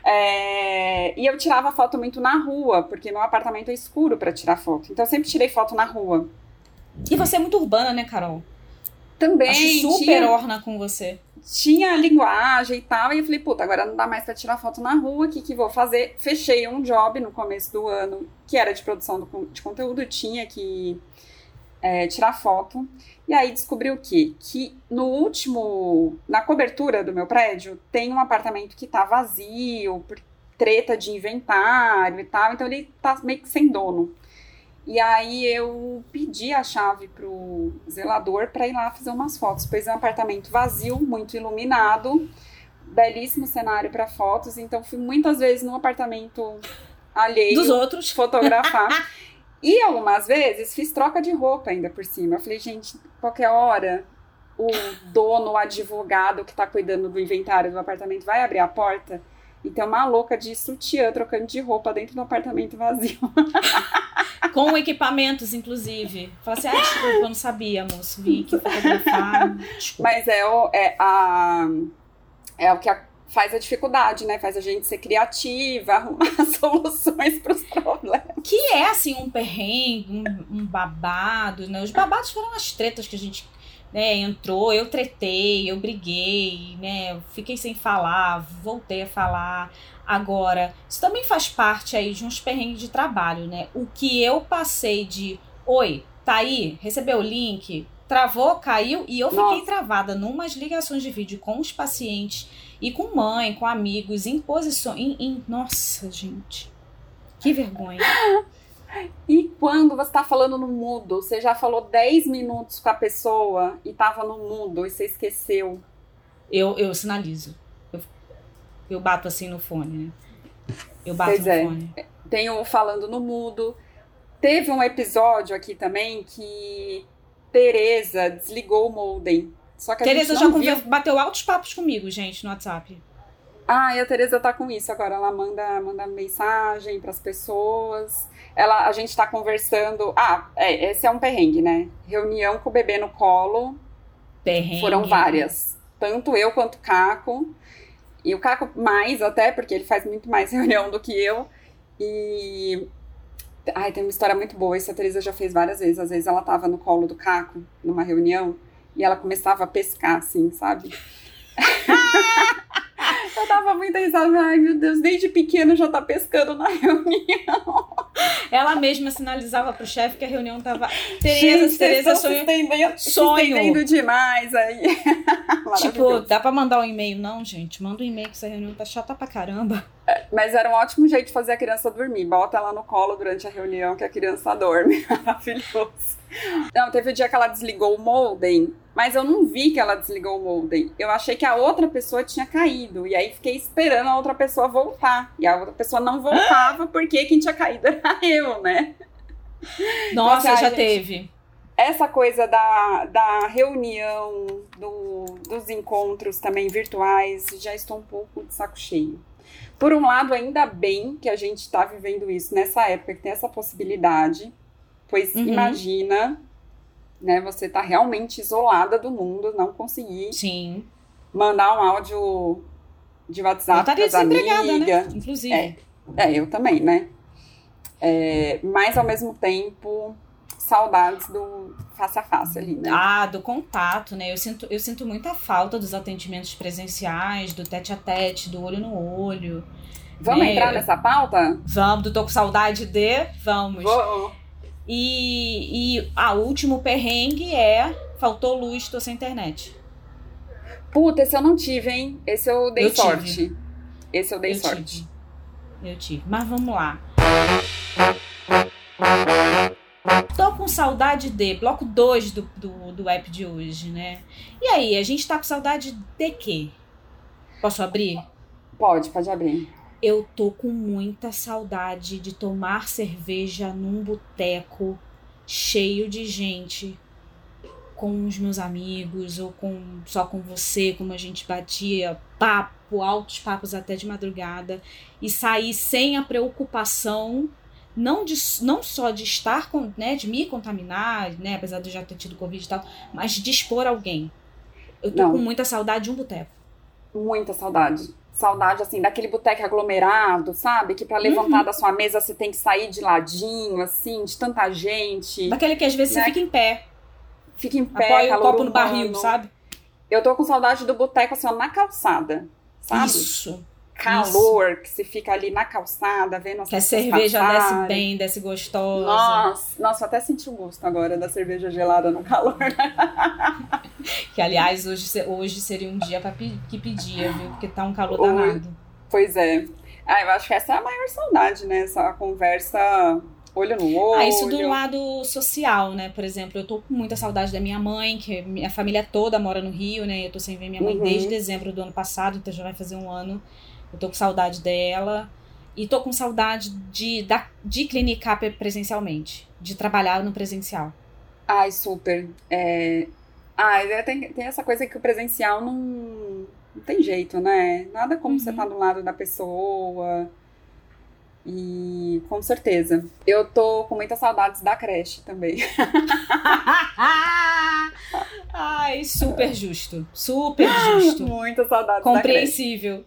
[SPEAKER 1] É... E eu tirava foto muito na rua, porque meu apartamento é escuro para tirar foto. Então eu sempre tirei foto na rua.
[SPEAKER 2] E você é muito urbana, né, Carol?
[SPEAKER 1] Também.
[SPEAKER 2] Acho super tinha... orna com você
[SPEAKER 1] tinha linguagem e tal, e eu falei, puta, agora não dá mais pra tirar foto na rua, o que que vou fazer? Fechei um job no começo do ano, que era de produção do, de conteúdo, tinha que é, tirar foto, e aí descobri o quê? Que no último, na cobertura do meu prédio, tem um apartamento que tá vazio, por treta de inventário e tal, então ele tá meio que sem dono. E aí eu pedi a chave pro zelador para ir lá fazer umas fotos, pois é um apartamento vazio, muito iluminado, belíssimo cenário para fotos, então fui muitas vezes no apartamento alheio
[SPEAKER 2] dos outros
[SPEAKER 1] fotografar. e algumas vezes fiz troca de roupa ainda por cima. Eu falei, gente, qualquer hora o dono, o advogado que está cuidando do inventário do apartamento vai abrir a porta e tem uma louca de sutiã trocando de roupa dentro do apartamento vazio.
[SPEAKER 2] Com equipamentos, inclusive. Fala assim, ah, desculpa, eu não sabia, moço. Vi que fotografar.
[SPEAKER 1] Mas é o, é, a, é o que a, faz a dificuldade, né? Faz a gente ser criativa, arrumar soluções para os problemas.
[SPEAKER 2] Que é, assim, um perrengue, um, um babado, né? Os babados foram as tretas que a gente né, entrou, eu tretei, eu briguei, né, fiquei sem falar, voltei a falar. Agora, isso também faz parte aí de uns perrengues de trabalho, né? O que eu passei de, oi, tá aí, recebeu o link, travou, caiu e eu fiquei Nossa. travada numas ligações de vídeo com os pacientes e com mãe, com amigos, em posições, em, em... nossa, gente. Que vergonha.
[SPEAKER 1] E quando você tá falando no mudo, você já falou 10 minutos com a pessoa e tava no mudo e você esqueceu.
[SPEAKER 2] Eu, eu sinalizo. Eu, eu bato assim no fone, né? Eu bato pois no é. fone.
[SPEAKER 1] Tenho falando no mudo. Teve um episódio aqui também que Tereza desligou o modem. Só que a
[SPEAKER 2] Tereza
[SPEAKER 1] já
[SPEAKER 2] viu... bateu altos papos comigo, gente, no WhatsApp.
[SPEAKER 1] Ah, e a Tereza tá com isso agora. Ela manda, manda mensagem para as pessoas ela, a gente está conversando. Ah, é, esse é um perrengue, né? Reunião com o bebê no colo.
[SPEAKER 2] Perrengue.
[SPEAKER 1] Foram várias. Tanto eu quanto o Caco. E o Caco mais até, porque ele faz muito mais reunião do que eu. E. Ai, tem uma história muito boa. Isso a Teresa já fez várias vezes. Às vezes ela tava no colo do Caco, numa reunião, e ela começava a pescar, assim, sabe? Eu tava muito risada. Ai, meu Deus, desde pequeno já tá pescando na reunião.
[SPEAKER 2] Ela mesma sinalizava pro chefe que a reunião tava. Tereza, Tereza, sonho.
[SPEAKER 1] Se sonho. demais aí.
[SPEAKER 2] tipo, dá pra mandar um e-mail? Não, gente. Manda um e-mail que essa reunião tá chata pra caramba.
[SPEAKER 1] É, mas era um ótimo jeito de fazer a criança dormir. Bota ela no colo durante a reunião que a criança dorme. Maravilhoso. Não, teve o um dia que ela desligou o modem, mas eu não vi que ela desligou o modem. Eu achei que a outra pessoa tinha caído. E aí fiquei esperando a outra pessoa voltar. E a outra pessoa não voltava porque quem tinha caído era eu, né?
[SPEAKER 2] Nossa, então, já gente, teve.
[SPEAKER 1] Essa coisa da, da reunião, do, dos encontros também virtuais, já estou um pouco de saco cheio. Por um lado, ainda bem que a gente está vivendo isso nessa época, que tem essa possibilidade Pois uhum. imagina, né, você tá realmente isolada do mundo, não conseguir
[SPEAKER 2] Sim.
[SPEAKER 1] mandar um áudio de WhatsApp para as amigas. Né?
[SPEAKER 2] Inclusive.
[SPEAKER 1] É, é, eu também, né? É, mas ao mesmo tempo, saudades do face a face ali, né?
[SPEAKER 2] Ah, do contato, né? Eu sinto, eu sinto muita falta dos atendimentos presenciais, do tete a tete, do olho no olho.
[SPEAKER 1] Vamos né? entrar nessa pauta?
[SPEAKER 2] Vamos, tô com saudade de. Vamos.
[SPEAKER 1] Vou.
[SPEAKER 2] E, e a último perrengue é faltou luz, tô sem internet.
[SPEAKER 1] Puta, esse eu não tive, hein? Esse eu dei eu sorte. Tive. Esse eu dei
[SPEAKER 2] eu
[SPEAKER 1] sorte.
[SPEAKER 2] Tive. Eu tive. Mas vamos lá. Tô com saudade de bloco 2 do, do, do app de hoje, né? E aí, a gente tá com saudade de quê? Posso abrir?
[SPEAKER 1] Pode, pode abrir.
[SPEAKER 2] Eu tô com muita saudade de tomar cerveja num boteco cheio de gente, com os meus amigos ou com só com você, como a gente batia papo, altos papos até de madrugada e sair sem a preocupação não, de, não só de estar com, né, de me contaminar, né, apesar de eu já ter tido covid e tal, mas de expor alguém. Eu tô
[SPEAKER 1] Não.
[SPEAKER 2] com muita saudade de um boteco.
[SPEAKER 1] Muita saudade. Saudade, assim, daquele boteco aglomerado, sabe? Que pra levantar da sua mesa você tem que sair de ladinho, assim, de tanta gente.
[SPEAKER 2] Daquele que às vezes
[SPEAKER 1] Né?
[SPEAKER 2] você fica em pé,
[SPEAKER 1] Fica em pé,
[SPEAKER 2] apoia o
[SPEAKER 1] calor
[SPEAKER 2] copo no barril, sabe?
[SPEAKER 1] Eu tô com saudade do boteco, assim, ó, na calçada, sabe?
[SPEAKER 2] Isso.
[SPEAKER 1] Calor, que você fica ali na calçada, vendo as
[SPEAKER 2] Que a cerveja desce
[SPEAKER 1] passarem.
[SPEAKER 2] bem, desce gostosa.
[SPEAKER 1] Nossa, nossa, até senti o gosto agora da cerveja gelada no calor.
[SPEAKER 2] Que, aliás, hoje, se- hoje seria um dia pe- que pedia, viu? Porque tá um calor
[SPEAKER 1] Oi.
[SPEAKER 2] danado.
[SPEAKER 1] Pois é. Ah, eu acho que essa é a maior saudade, né? Essa conversa olho no olho.
[SPEAKER 2] Ah, isso do lado social, né? Por exemplo, eu tô com muita saudade da minha mãe, que minha família toda mora no Rio, né? Eu tô sem ver minha mãe
[SPEAKER 1] Uhum.
[SPEAKER 2] desde dezembro do ano passado, então já vai fazer um ano. Eu tô com saudade dela. E tô com saudade de, da, de clinicar pre- presencialmente, de trabalhar no presencial.
[SPEAKER 1] Ai, super. É... Ah, tem, tem essa coisa que o presencial não, não tem jeito, né? Nada como
[SPEAKER 2] Uhum.
[SPEAKER 1] você tá do lado da pessoa. E com certeza. Eu tô com muitas saudades da creche também.
[SPEAKER 2] Ai, super justo. Super justo.
[SPEAKER 1] Muitas saudades da creche.
[SPEAKER 2] Compreensível.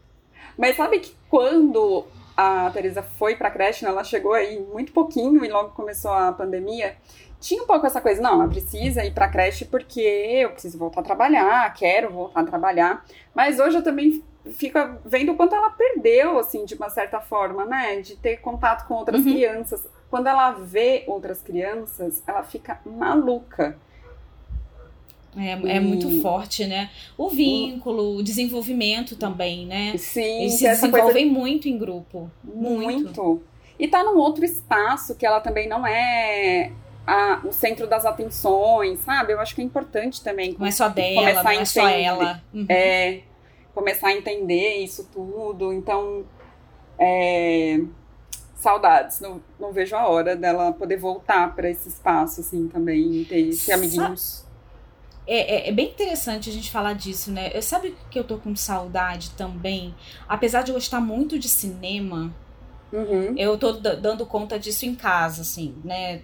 [SPEAKER 1] Mas sabe que quando a Teresa foi pra creche, né, ela chegou aí muito pouquinho e logo começou a pandemia, tinha um pouco essa coisa, não, ela precisa ir pra creche porque eu preciso voltar a trabalhar, quero voltar a trabalhar. Mas hoje eu também fico vendo o quanto ela perdeu, assim, de uma certa forma, né, de ter contato com outras
[SPEAKER 2] Uhum.
[SPEAKER 1] crianças. Quando ela vê outras crianças, ela fica maluca.
[SPEAKER 2] É, é
[SPEAKER 1] E-
[SPEAKER 2] muito forte, né? O vínculo, o desenvolvimento também, né?
[SPEAKER 1] Sim,
[SPEAKER 2] Eles se
[SPEAKER 1] é essa coisa
[SPEAKER 2] desenvolvem muito em grupo. Muito.
[SPEAKER 1] Muito. E tá num outro espaço que ela também não é a- o centro das atenções, sabe? Eu acho que é importante também
[SPEAKER 2] Não é só dela,
[SPEAKER 1] começar
[SPEAKER 2] não
[SPEAKER 1] a
[SPEAKER 2] é só
[SPEAKER 1] entender.
[SPEAKER 2] ela. Uhum.
[SPEAKER 1] é, começar a entender isso tudo. Então, é, saudades. Não, não vejo a hora dela poder voltar para esse espaço, assim, também, ter, ter
[SPEAKER 2] Sa-
[SPEAKER 1] amiguinhos.
[SPEAKER 2] É, é, é bem interessante a gente falar disso, né? Eu sabe que eu tô com saudade também? Apesar de eu gostar muito de cinema,
[SPEAKER 1] Uhum.
[SPEAKER 2] eu tô da- dando conta disso em casa, assim, né?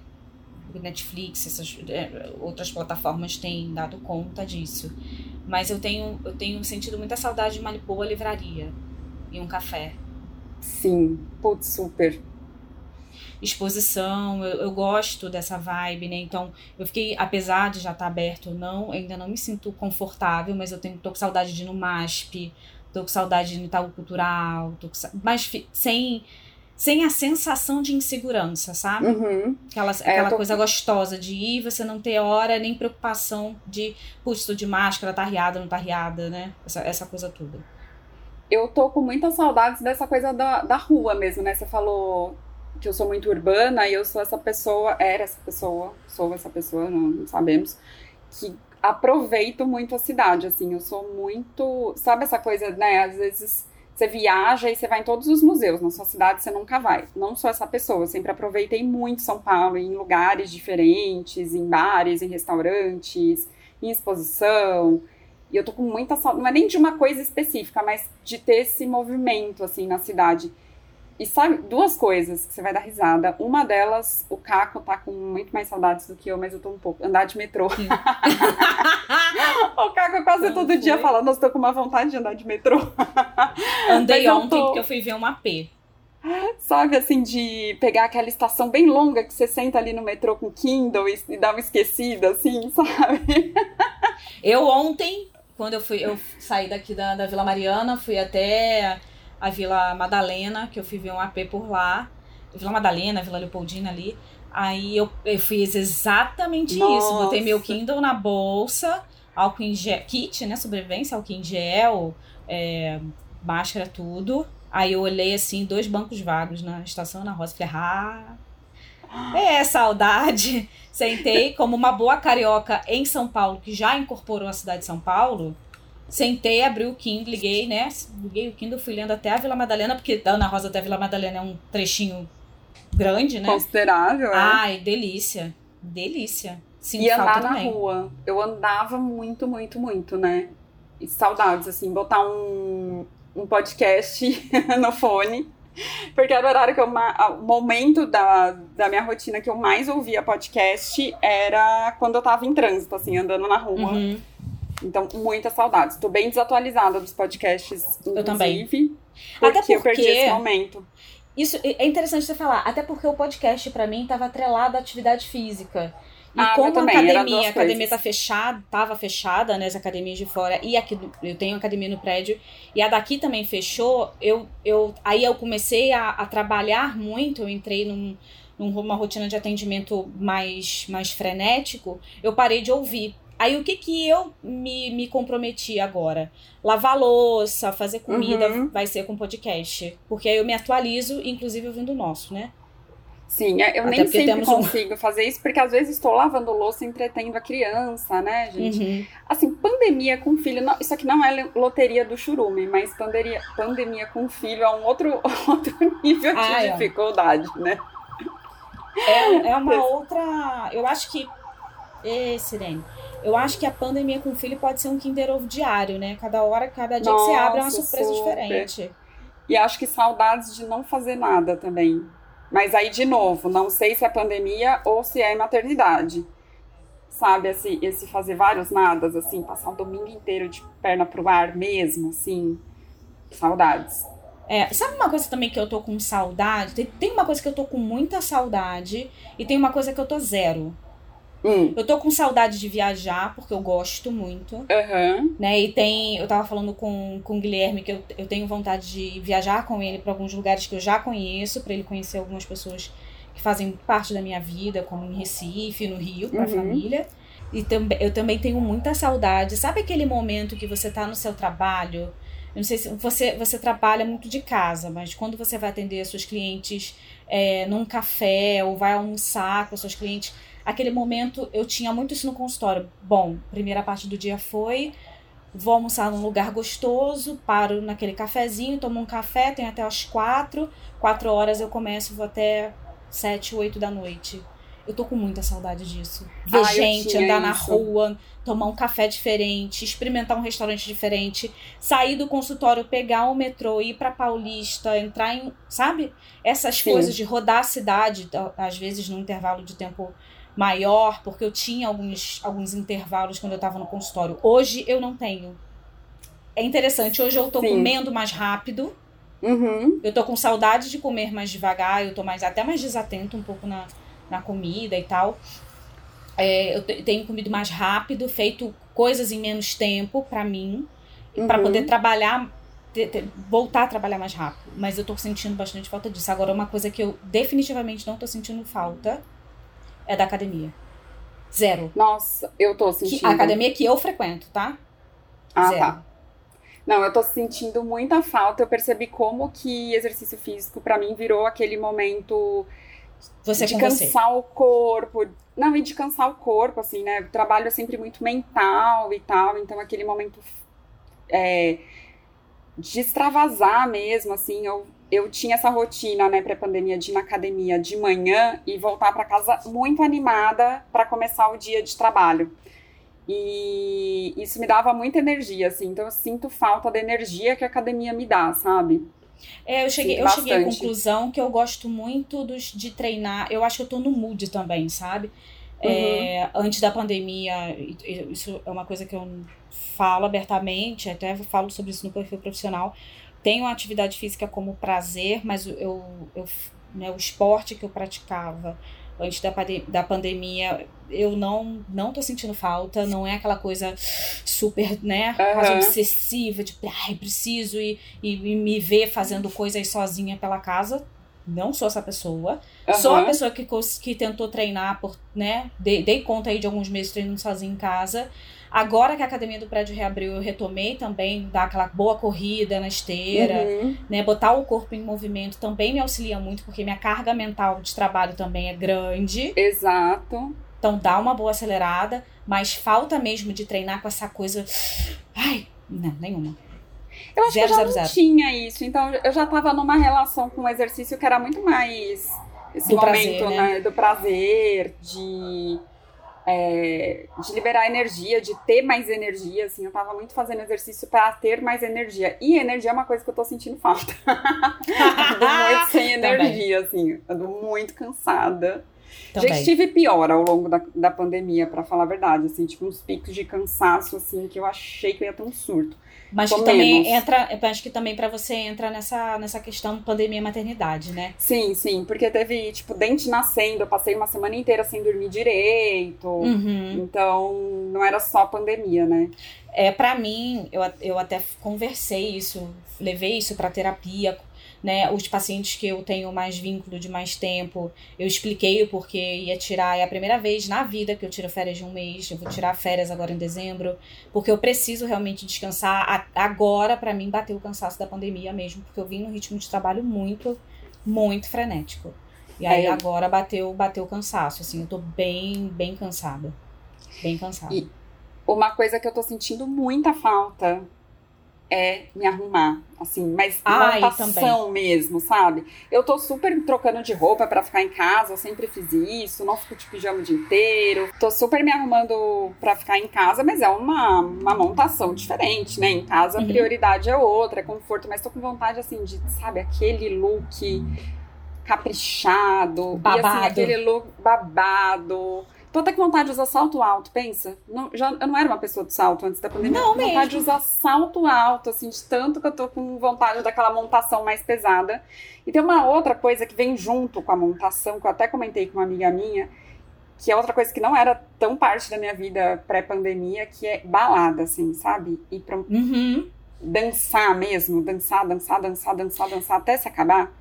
[SPEAKER 2] Netflix, essas é, outras plataformas têm dado conta disso. Mas eu tenho, eu tenho sentido muita saudade de uma boa livraria e um café.
[SPEAKER 1] Sim, putz, super.
[SPEAKER 2] Exposição, eu, eu gosto dessa vibe, né? Então, eu fiquei, apesar de já estar aberto ou não, ainda não me sinto confortável, mas eu tenho, tô com saudade de ir no MASP, tô com saudade de ir no Itaú Cultural, tô com, mas sem, sem a sensação de insegurança, sabe?
[SPEAKER 1] Uhum.
[SPEAKER 2] Aquela,
[SPEAKER 1] É,
[SPEAKER 2] aquela
[SPEAKER 1] tô-
[SPEAKER 2] coisa gostosa de ir, você não ter hora nem preocupação de, putz, tô de máscara, tá riada, não tá riada, né? Essa, essa coisa toda.
[SPEAKER 1] Eu tô com muitas saudades dessa coisa da, da rua mesmo, né? Você falou que eu sou muito urbana e eu sou essa pessoa, era essa pessoa, sou essa pessoa, não, sabemos, que aproveito muito a cidade, assim, eu sou muito, sabe essa coisa, né? Às vezes você viaja e você vai em todos os museus, na sua cidade você nunca vai. Não sou essa pessoa, eu sempre aproveitei muito São Paulo, em lugares diferentes, em bares, em restaurantes, em exposição. E eu tô com muita saudade, não é nem de uma coisa específica, mas de ter esse movimento, assim, na cidade. E sabe, duas coisas que você vai dar risada. Uma delas, o Caco tá com muito mais saudades do que eu, mas eu tô um pouco. Andar de metrô. o Caco quase
[SPEAKER 2] Como
[SPEAKER 1] todo dia
[SPEAKER 2] foi?
[SPEAKER 1] fala, nossa, tô com uma vontade de andar de metrô.
[SPEAKER 2] Andei
[SPEAKER 1] Mas eu
[SPEAKER 2] ontem
[SPEAKER 1] tô-
[SPEAKER 2] porque eu fui ver um AP.
[SPEAKER 1] Sabe, assim, de pegar aquela estação bem longa que você senta ali no metrô com Kindle e, e dá uma esquecida, assim, sabe?
[SPEAKER 2] Eu ontem, quando eu fui, eu saí daqui da, da Vila Mariana, fui até a Vila Madalena, que eu fui ver um AP por lá. Vila Madalena, Vila Leopoldina ali. Aí eu, eu fiz exatamente isso.
[SPEAKER 1] Nossa.
[SPEAKER 2] Botei meu Kindle na bolsa, álcool em gel, kit, né? Sobrevivência, álcool em gel, é, máscara, tudo. Aí eu olhei assim, dois bancos vagos na estação na Rosa. Falei, ah, é saudade. Sentei como uma boa carioca em São Paulo, que já incorporou a cidade de São Paulo. Sentei, abri o Kindle, liguei, né? Liguei o Kindle, fui lendo até a Vila Madalena, porque da Ana Rosa até a Vila Madalena é um trechinho grande, né?
[SPEAKER 1] Considerável, é.
[SPEAKER 2] Ai, delícia. Delícia.
[SPEAKER 1] E andar na também. rua. Eu andava muito, muito, muito, né? E saudades, assim, botar um, um podcast no fone. Porque era o horário que eu. O momento da, da minha rotina que eu mais ouvia podcast era quando eu tava em trânsito, assim, andando na rua. Uhum. Então, muitas saudades. Tô bem desatualizada dos podcasts, inclusive.
[SPEAKER 2] Eu também.
[SPEAKER 1] Porque, até porque eu perdi esse momento.
[SPEAKER 2] Isso é interessante você falar, até porque o podcast para mim estava atrelado à atividade física. E ah, como a academia, a academia tá fechada, tava fechada, né, as academias de fora, e aqui eu tenho academia no prédio, e a daqui também fechou, eu, eu aí eu comecei a, a trabalhar muito, eu entrei num, numa rotina de atendimento mais, mais frenético, eu parei de ouvir. Aí o que que eu me, me comprometi agora? Lavar louça, fazer comida, uhum. vai ser com podcast. Porque aí eu me atualizo, inclusive ouvindo o nosso, né?
[SPEAKER 1] Sim, é, eu Até nem sempre consigo um... fazer isso, porque às vezes estou lavando louça entretendo a criança, né, gente? Uhum. Assim, pandemia com filho, não, isso aqui não é loteria do churume, mas pandemia, pandemia com filho é um outro, outro nível de ah, é. dificuldade, né?
[SPEAKER 2] É, é uma outra. Eu acho que. Ê, Sirene. Eu acho que a pandemia com filho pode ser um Kinder Ovo diário, né? Cada hora, cada dia Nossa, que você abre é uma surpresa super. diferente.
[SPEAKER 1] E acho que saudades de não fazer nada também. Mas aí, de novo, não sei se é pandemia ou se é maternidade. Sabe, esse, esse fazer vários nadas, assim, passar o domingo inteiro de perna pro ar mesmo, assim. Saudades.
[SPEAKER 2] É, sabe uma coisa também que eu tô com saudade? Tem, tem uma coisa que eu tô com muita saudade e tem uma coisa que eu tô zero. Hum. Eu tô com saudade de viajar, porque eu gosto muito.
[SPEAKER 1] Uhum.
[SPEAKER 2] Né? E tem. Eu tava falando com, com o Guilherme que eu, eu tenho vontade de viajar com ele para alguns lugares que eu já conheço, para ele conhecer algumas pessoas que fazem parte da minha vida, como em Recife, no Rio, pra uhum. família. E também eu também tenho muita saudade. Sabe aquele momento que você tá no seu trabalho? Eu não sei se você, você trabalha muito de casa, mas quando você vai atender seus clientes é, num café ou vai almoçar com seus clientes aquele momento eu tinha muito isso no consultório. Bom, primeira parte do dia foi vou almoçar num lugar gostoso, paro naquele cafezinho, tomo um café, tenho até as quatro, quatro horas eu começo, vou até sete, oito da noite. Eu tô com muita saudade disso. Ver ah, gente, andar isso. na rua, tomar um café diferente, experimentar um restaurante diferente, sair do consultório, pegar o metrô, ir pra Paulista, entrar em. Sabe? Essas Sim. coisas de rodar a cidade, às vezes num intervalo de tempo maior, porque eu tinha alguns, alguns intervalos quando eu estava no consultório. Hoje eu não tenho. É interessante, hoje eu tô Sim. comendo mais rápido.
[SPEAKER 1] Uhum.
[SPEAKER 2] Eu tô com saudade de comer mais devagar, eu tô mais até mais desatento um pouco na, na comida e tal. É, eu tenho comido mais rápido, feito coisas em menos tempo para mim, uhum. para poder trabalhar, ter, ter, voltar a trabalhar mais rápido. Mas eu tô sentindo bastante falta disso. Agora, uma coisa que eu definitivamente não tô sentindo falta é da academia. Zero.
[SPEAKER 1] Nossa, eu tô sentindo.
[SPEAKER 2] Que, a academia que eu frequento, tá?
[SPEAKER 1] Ah, Zero. tá. Não, eu tô sentindo muita falta. Eu percebi como que exercício físico para mim virou aquele momento
[SPEAKER 2] você
[SPEAKER 1] de cansar
[SPEAKER 2] você.
[SPEAKER 1] o corpo. Não, e de cansar o corpo, assim, né? O trabalho é sempre muito mental e tal. Então, aquele momento é, de extravasar mesmo, assim, eu eu tinha essa rotina, né, pré-pandemia, de ir na academia de manhã e voltar para casa muito animada para começar o dia de trabalho. E isso me dava muita energia, assim. Então eu sinto falta da energia que a academia me dá, sabe?
[SPEAKER 2] É, eu cheguei, eu cheguei à conclusão que eu gosto muito dos, de treinar. Eu acho que eu tô no mood também, sabe? É, uhum. É, antes da pandemia, isso é uma coisa que eu falo abertamente, até falo sobre isso no perfil profissional tenho a atividade física como prazer, mas eu, eu né, o esporte que eu praticava antes da, da pandemia, eu não não tô sentindo falta, não é aquela coisa super, né, uhum. obsessiva, de ai, preciso e, e, e, me ver fazendo coisas sozinha pela casa. Não sou essa pessoa. Uhum. Sou a pessoa que, que tentou treinar por, né, dei, dei conta aí de alguns meses treinando sozinha em casa Agora que a academia do prédio reabriu, eu retomei também, dar aquela boa corrida na esteira, uhum. né? Botar o corpo em movimento também me auxilia muito, porque minha carga mental de trabalho também é grande.
[SPEAKER 1] Exato.
[SPEAKER 2] Então dá uma boa acelerada, mas falta mesmo de treinar com essa coisa. Ai, não, nenhuma.
[SPEAKER 1] Eu acho zero, que eu já zero, não zero. tinha isso, então eu já tava numa relação com o exercício que era muito mais esse do momento, prazer, né? né? Do prazer, de é, de liberar energia, de ter mais energia, assim, eu tava muito fazendo exercício para ter mais energia. E energia é uma coisa que eu tô sentindo falta. muito sem energia, assim, ando muito cansada. Também. Já estive pior ao longo da, da pandemia, para falar a verdade, assim, tipo uns picos de cansaço, assim, que eu achei que eu ia ter um surto.
[SPEAKER 2] Mas que também entra, acho que também para você entra nessa, nessa questão pandemia maternidade, né?
[SPEAKER 1] Sim, sim, porque teve, tipo, dente nascendo, eu passei uma semana inteira sem dormir direito. Uhum. Então, não era só pandemia, né?
[SPEAKER 2] É, para mim, eu, eu até conversei isso, levei isso para terapia, né, os pacientes que eu tenho mais vínculo de mais tempo, eu expliquei o porquê ia tirar. É a primeira vez na vida que eu tiro férias de um mês. Eu vou tirar férias agora em dezembro, porque eu preciso realmente descansar. Agora, para mim, bateu o cansaço da pandemia mesmo, porque eu vim num ritmo de trabalho muito, muito frenético. E aí, é, agora bateu, bateu o cansaço. Assim, eu tô bem, bem cansada. Bem cansada.
[SPEAKER 1] E uma coisa que eu tô sentindo muita falta é me arrumar, assim, mas Ai, montação mesmo, sabe? Eu tô super trocando de roupa para ficar em casa, eu sempre fiz isso, não fico de pijama o dia inteiro. Tô super me arrumando para ficar em casa, mas é uma, uma montação diferente, né? Em casa a uhum. prioridade é outra, é conforto, mas tô com vontade, assim, de, sabe, aquele look caprichado, babado. e assim, aquele look babado Tô até com vontade de usar salto alto, pensa. Não, já, eu não era uma pessoa de salto antes da pandemia.
[SPEAKER 2] Não,
[SPEAKER 1] mesmo. vontade de usar salto alto, assim, de tanto que eu tô com vontade daquela montação mais pesada. E tem uma outra coisa que vem junto com a montação, que eu até comentei com uma amiga minha, que é outra coisa que não era tão parte da minha vida pré-pandemia, que é balada, assim, sabe? Ir pra uhum. dançar mesmo, dançar, dançar, dançar, dançar, dançar, até se acabar.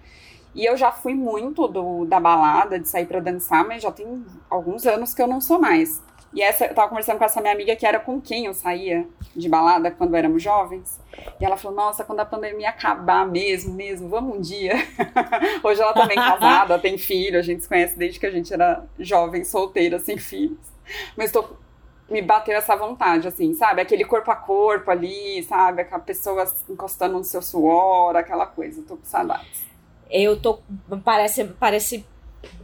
[SPEAKER 1] E eu já fui muito do, da balada, de sair para dançar, mas já tem alguns anos que eu não sou mais. E essa, eu tava conversando com essa minha amiga que era com quem eu saía de balada quando éramos jovens. E ela falou: Nossa, quando a pandemia acabar mesmo, mesmo, vamos um dia. Hoje ela também tá casada, tem filho, a gente se conhece desde que a gente era jovem, solteira, sem filhos. Mas tô, me bateu essa vontade, assim, sabe? Aquele corpo a corpo ali, sabe? Aquela pessoa encostando no seu suor, aquela coisa. Tô com saudades.
[SPEAKER 2] Eu tô. Parece, parece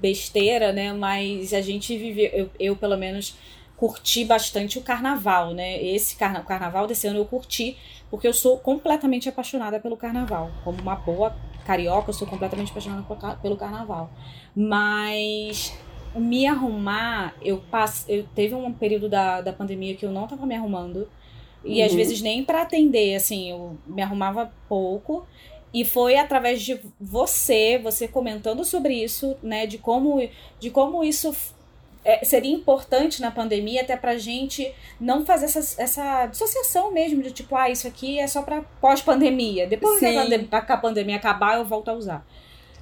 [SPEAKER 2] besteira, né? Mas a gente viveu. Eu, eu pelo menos, curti bastante o carnaval, né? Esse carna, carnaval desse ano eu curti, porque eu sou completamente apaixonada pelo carnaval. Como uma boa carioca, eu sou completamente apaixonada pelo carnaval. Mas me arrumar, eu passei. Eu teve um período da, da pandemia que eu não tava me arrumando. E uhum. às vezes nem para atender, assim, eu me arrumava pouco e foi através de você, você comentando sobre isso, né, de como, de como isso é, seria importante na pandemia até pra gente não fazer essa, essa dissociação mesmo de tipo, ah, isso aqui é só pra pós-pandemia. Depois Sim. que a pandemia acabar, eu volto a usar.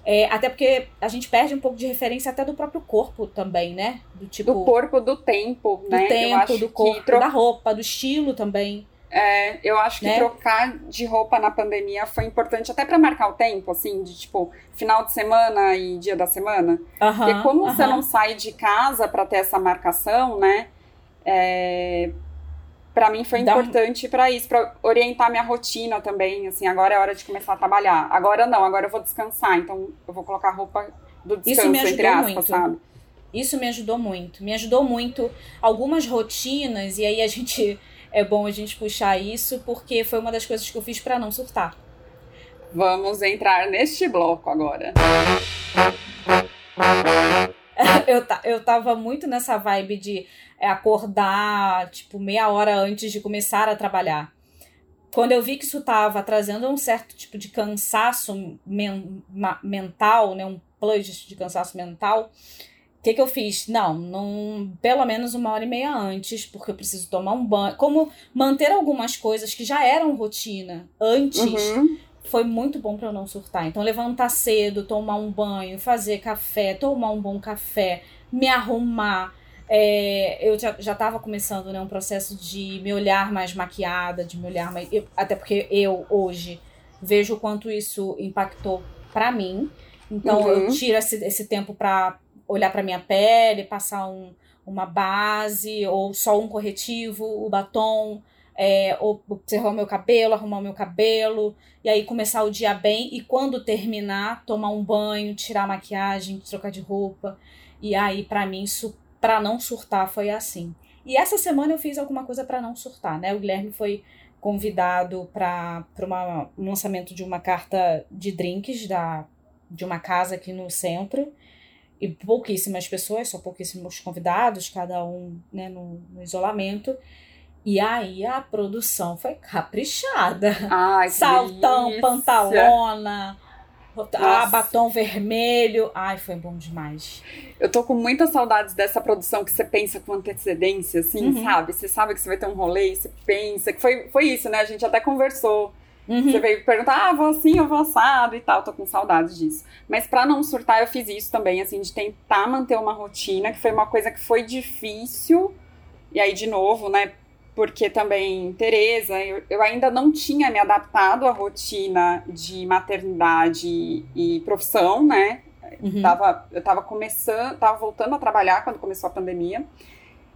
[SPEAKER 2] É, até porque a gente perde um pouco de referência até do próprio corpo também, né?
[SPEAKER 1] Do tipo. Do corpo, do tempo,
[SPEAKER 2] do né? Do tempo, do corpo, tro... da roupa, do estilo também.
[SPEAKER 1] É, eu acho que né? trocar de roupa na pandemia foi importante até para marcar o tempo, assim, de tipo, final de semana e dia da semana. Uhum, Porque como uhum. você não sai de casa para ter essa marcação, né? É, para mim foi importante um... para isso, para orientar minha rotina também, assim, agora é hora de começar a trabalhar. Agora não, agora eu vou descansar, então eu vou colocar roupa do descanso, entre aspas, muito. sabe?
[SPEAKER 2] Isso me ajudou muito. Me ajudou muito algumas rotinas, e aí a gente é bom a gente puxar isso, porque foi uma das coisas que eu fiz para não surtar.
[SPEAKER 1] Vamos entrar neste bloco agora.
[SPEAKER 2] eu, eu tava muito nessa vibe de é, acordar, tipo, meia hora antes de começar a trabalhar. Quando eu vi que isso tava trazendo um certo tipo de cansaço men mental, né, um plus de cansaço mental, o que, que eu fiz? Não, não, pelo menos uma hora e meia antes, porque eu preciso tomar um banho. Como manter algumas coisas que já eram rotina antes, uhum. foi muito bom para eu não surtar. Então, levantar cedo, tomar um banho, fazer café, tomar um bom café, me arrumar, é, eu já, já tava começando né, um processo de me olhar mais maquiada, de me olhar mais. Eu, até porque eu, hoje, vejo o quanto isso impactou para mim. Então, uhum. eu tiro esse, esse tempo para olhar para minha pele, passar um, uma base, ou só um corretivo, o batom, é, observar o meu cabelo, arrumar o meu cabelo, e aí começar o dia bem, e quando terminar, tomar um banho, tirar a maquiagem, trocar de roupa. E aí, para mim, isso para não surtar foi assim. E essa semana eu fiz alguma coisa para não surtar, né? O Guilherme foi convidado para um lançamento de uma carta de drinks da, de uma casa aqui no centro. E pouquíssimas pessoas, só pouquíssimos convidados, cada um né, no, no isolamento. E aí a produção foi caprichada.
[SPEAKER 1] Ai,
[SPEAKER 2] Saltão,
[SPEAKER 1] delícia.
[SPEAKER 2] pantalona, ah, batom vermelho. Ai, foi bom demais.
[SPEAKER 1] Eu tô com muitas saudades dessa produção que você pensa com antecedência, assim, uhum. sabe? Você sabe que você vai ter um rolê, você pensa. que Foi, foi isso, né? A gente até conversou. Uhum. Você veio perguntar, ah, vou assim, eu vou assado e tal. Tô com saudades disso. Mas para não surtar, eu fiz isso também, assim, de tentar manter uma rotina, que foi uma coisa que foi difícil. E aí, de novo, né? porque também Tereza, eu, eu, ainda não tinha me adaptado à rotina de maternidade e profissão, né? Uhum. Tava, eu estava começando, estava voltando a trabalhar quando começou a pandemia,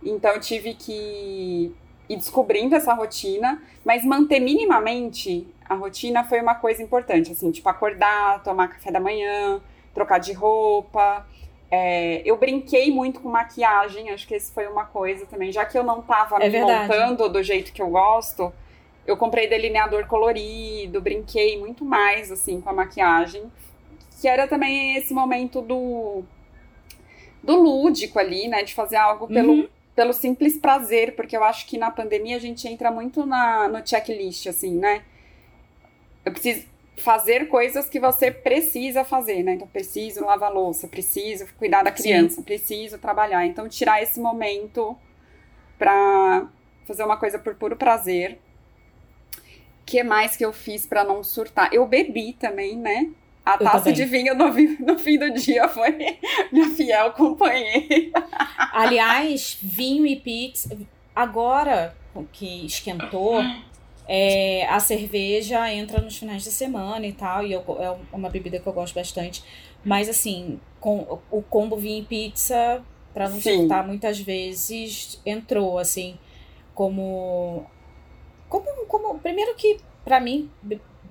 [SPEAKER 1] então eu tive que ir descobrindo essa rotina, mas manter minimamente a rotina foi uma coisa importante, assim, tipo acordar, tomar café da manhã, trocar de roupa, é, eu brinquei muito com maquiagem, acho que isso foi uma coisa também. Já que eu não tava é me verdade. montando do jeito que eu gosto, eu comprei delineador colorido, brinquei muito mais, assim, com a maquiagem. Que era também esse momento do, do lúdico ali, né? De fazer algo pelo, uhum. pelo simples prazer, porque eu acho que na pandemia a gente entra muito na, no checklist, assim, né? Eu preciso, fazer coisas que você precisa fazer, né? Então, preciso lavar louça, preciso cuidar da criança, Sim. preciso trabalhar. Então, tirar esse momento para fazer uma coisa por puro prazer. O que mais que eu fiz para não surtar? Eu bebi também, né? A taça também. de vinho no, no, fim do dia foi minha fiel companheira.
[SPEAKER 2] Aliás, vinho e pizza. Agora que esquentou, é, a cerveja entra nos finais de semana e tal, e eu, é uma bebida que eu gosto bastante. Mas, assim, com, o combo vinho e pizza, para não surtar muitas vezes, entrou, assim, como. Como. como primeiro que, para mim,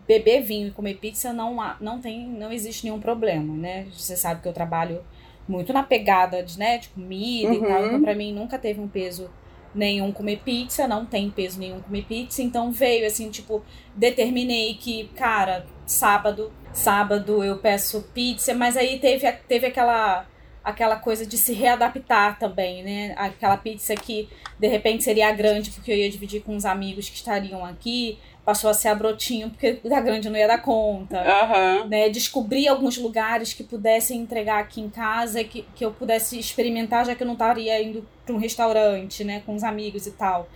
[SPEAKER 2] beber vinho e comer pizza não, não tem. não existe nenhum problema, né? Você sabe que eu trabalho muito na pegada de, né, de comida uhum. e tal, então pra mim nunca teve um peso nenhum comer pizza, não tem peso nenhum comer pizza, então veio assim, tipo, determinei que, cara, sábado, sábado eu peço pizza, mas aí teve, teve aquela aquela coisa de se readaptar também, né? Aquela pizza que de repente seria grande porque eu ia dividir com os amigos que estariam aqui, passou a ser a brotinho porque da grande não ia dar conta.
[SPEAKER 1] Uhum.
[SPEAKER 2] Né? Descobri alguns lugares que pudessem entregar aqui em casa, que, que eu pudesse experimentar, já que eu não estaria indo para um restaurante, né, com os amigos e tal.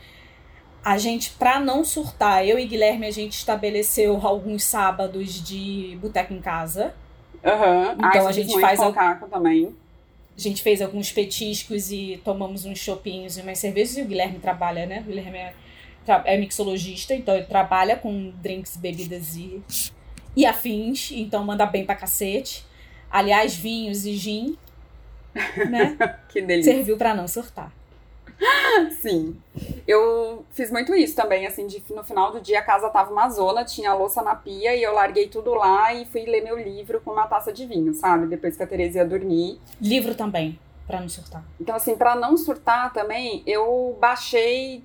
[SPEAKER 2] A gente, para não surtar, eu e Guilherme, a gente estabeleceu alguns sábados de boteco em casa.
[SPEAKER 1] Uhum.
[SPEAKER 2] Então ah, a gente faz.
[SPEAKER 1] Al... também.
[SPEAKER 2] A gente fez alguns petiscos e tomamos uns chopinhos e umas cervejas. E o Guilherme trabalha, né? O Guilherme é é mixologista, então ele trabalha com drinks, bebidas e, e afins, então manda bem pra cacete. Aliás, vinhos e gin, né?
[SPEAKER 1] que delícia.
[SPEAKER 2] Serviu para não surtar.
[SPEAKER 1] Sim. Eu fiz muito isso também, assim, de, no final do dia a casa tava uma zona, tinha louça na pia e eu larguei tudo lá e fui ler meu livro com uma taça de vinho, sabe? Depois que a Tereza ia dormir.
[SPEAKER 2] Livro também, para não surtar.
[SPEAKER 1] Então, assim, para não surtar também, eu baixei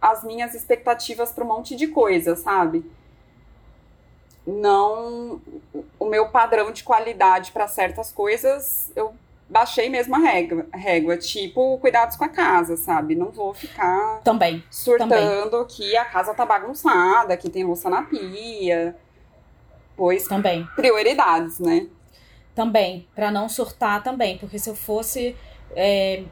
[SPEAKER 1] as minhas expectativas para um monte de coisa, sabe? Não. O meu padrão de qualidade para certas coisas, eu baixei mesmo a régua, régua, tipo cuidados com a casa, sabe? Não vou ficar
[SPEAKER 2] também
[SPEAKER 1] surtando
[SPEAKER 2] também.
[SPEAKER 1] que a casa tá bagunçada, que tem louça na pia. Pois
[SPEAKER 2] também
[SPEAKER 1] prioridades, né?
[SPEAKER 2] Também, para não surtar também, porque se eu fosse é,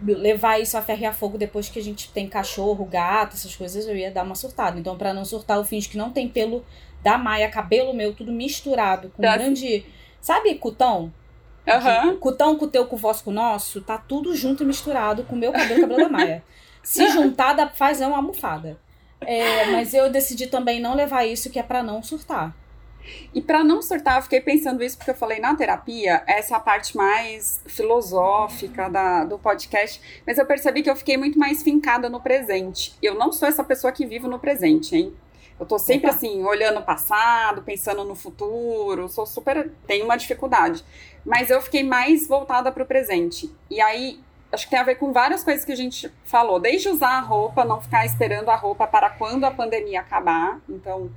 [SPEAKER 2] levar isso a ferro e a fogo depois que a gente tem cachorro, gato, essas coisas, eu ia dar uma surtada. Então, para não surtar, eu finge que não tem pelo da Maia, cabelo meu, tudo misturado, com tá. grande. Sabe, cutão? Uhum. Cutão com o teu, com o vosso, com o nosso, tá tudo junto e misturado com o meu cabelo, cabelo da Maia. Se juntar, dá, faz é uma almofada. É, mas eu decidi também não levar isso, que é para não surtar.
[SPEAKER 1] E para não surtar, eu fiquei pensando isso porque eu falei na terapia, essa é parte mais filosófica da, do podcast, mas eu percebi que eu fiquei muito mais fincada no presente. Eu não sou essa pessoa que vive no presente, hein? Eu tô sempre assim, olhando o passado, pensando no futuro, sou super. tenho uma dificuldade. Mas eu fiquei mais voltada para o presente. E aí, acho que tem a ver com várias coisas que a gente falou. Desde usar a roupa, não ficar esperando a roupa para quando a pandemia acabar. Então,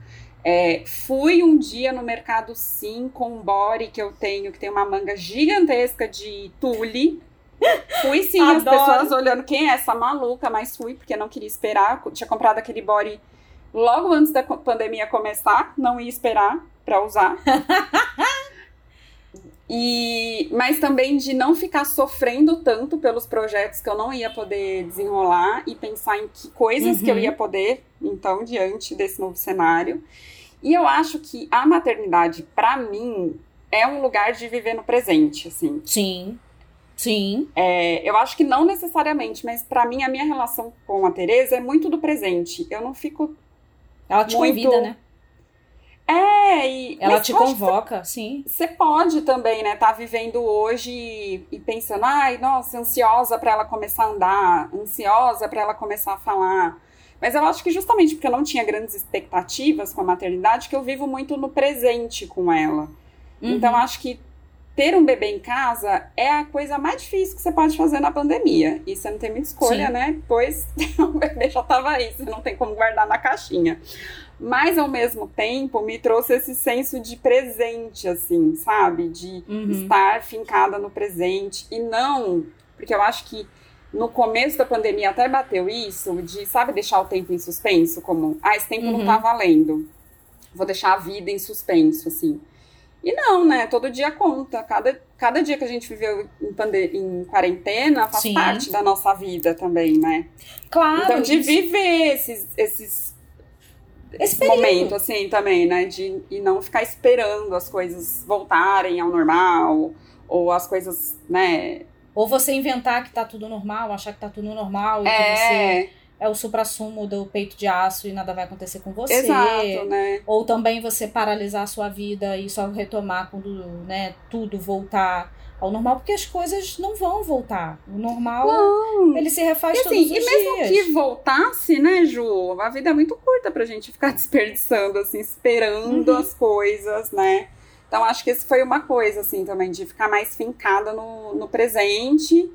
[SPEAKER 1] é, fui um dia no mercado sim com um body que eu tenho, que tem uma manga gigantesca de tule. Fui sim, Adoro. as pessoas olhando quem é essa maluca, mas fui porque não queria esperar. Tinha comprado aquele body logo antes da pandemia começar, não ia esperar para usar. E, mas também de não ficar sofrendo tanto pelos projetos que eu não ia poder desenrolar e pensar em que coisas uhum. que eu uhum. ia poder, então, diante desse novo cenário. E eu acho que a maternidade, para mim, é um lugar de viver no presente, assim.
[SPEAKER 2] Sim. Sim.
[SPEAKER 1] É, eu acho que não necessariamente, mas para mim a minha relação com a Tereza é muito do presente. Eu não fico.
[SPEAKER 2] Ela te muito... convida, né?
[SPEAKER 1] É, e.
[SPEAKER 2] Ela te convoca, sim.
[SPEAKER 1] Você pode também, né, tá vivendo hoje e, e pensando, ai, nossa, ansiosa para ela começar a andar, ansiosa para ela começar a falar. Mas eu acho que justamente porque eu não tinha grandes expectativas com a maternidade, que eu vivo muito no presente com ela. Uhum. Então acho que ter um bebê em casa é a coisa mais difícil que você pode fazer na pandemia. E você não tem muita escolha, Sim. né? Pois o bebê já estava aí, você não tem como guardar na caixinha. Mas ao mesmo tempo me trouxe esse senso de presente, assim, sabe? De uhum. estar fincada no presente e não, porque eu acho que no começo da pandemia até bateu isso, de, sabe, deixar o tempo em suspenso, como, ah, esse tempo uhum. não tá valendo. Vou deixar a vida em suspenso, assim. E não, né? Todo dia conta. Cada, cada dia que a gente viveu em, pande em quarentena faz Sim. parte da nossa vida também, né?
[SPEAKER 2] Claro.
[SPEAKER 1] Então, de viver esses, esses esse momento, assim, também, né? De e não ficar esperando as coisas voltarem ao normal, ou as coisas, né,
[SPEAKER 2] ou você inventar que tá tudo normal, achar que tá tudo normal e é. que você é o supra-sumo do peito de aço e nada vai acontecer com você.
[SPEAKER 1] Exato, né?
[SPEAKER 2] Ou também você paralisar a sua vida e só retomar quando né, tudo voltar ao normal, porque as coisas não vão voltar. O normal, não. ele se refaz e, assim, todos os
[SPEAKER 1] e mesmo
[SPEAKER 2] dias.
[SPEAKER 1] que voltasse, né, Ju? A vida é muito curta pra gente ficar desperdiçando, assim, esperando uhum. as coisas, né? Então, acho que isso foi uma coisa, assim, também, de ficar mais fincada no, no presente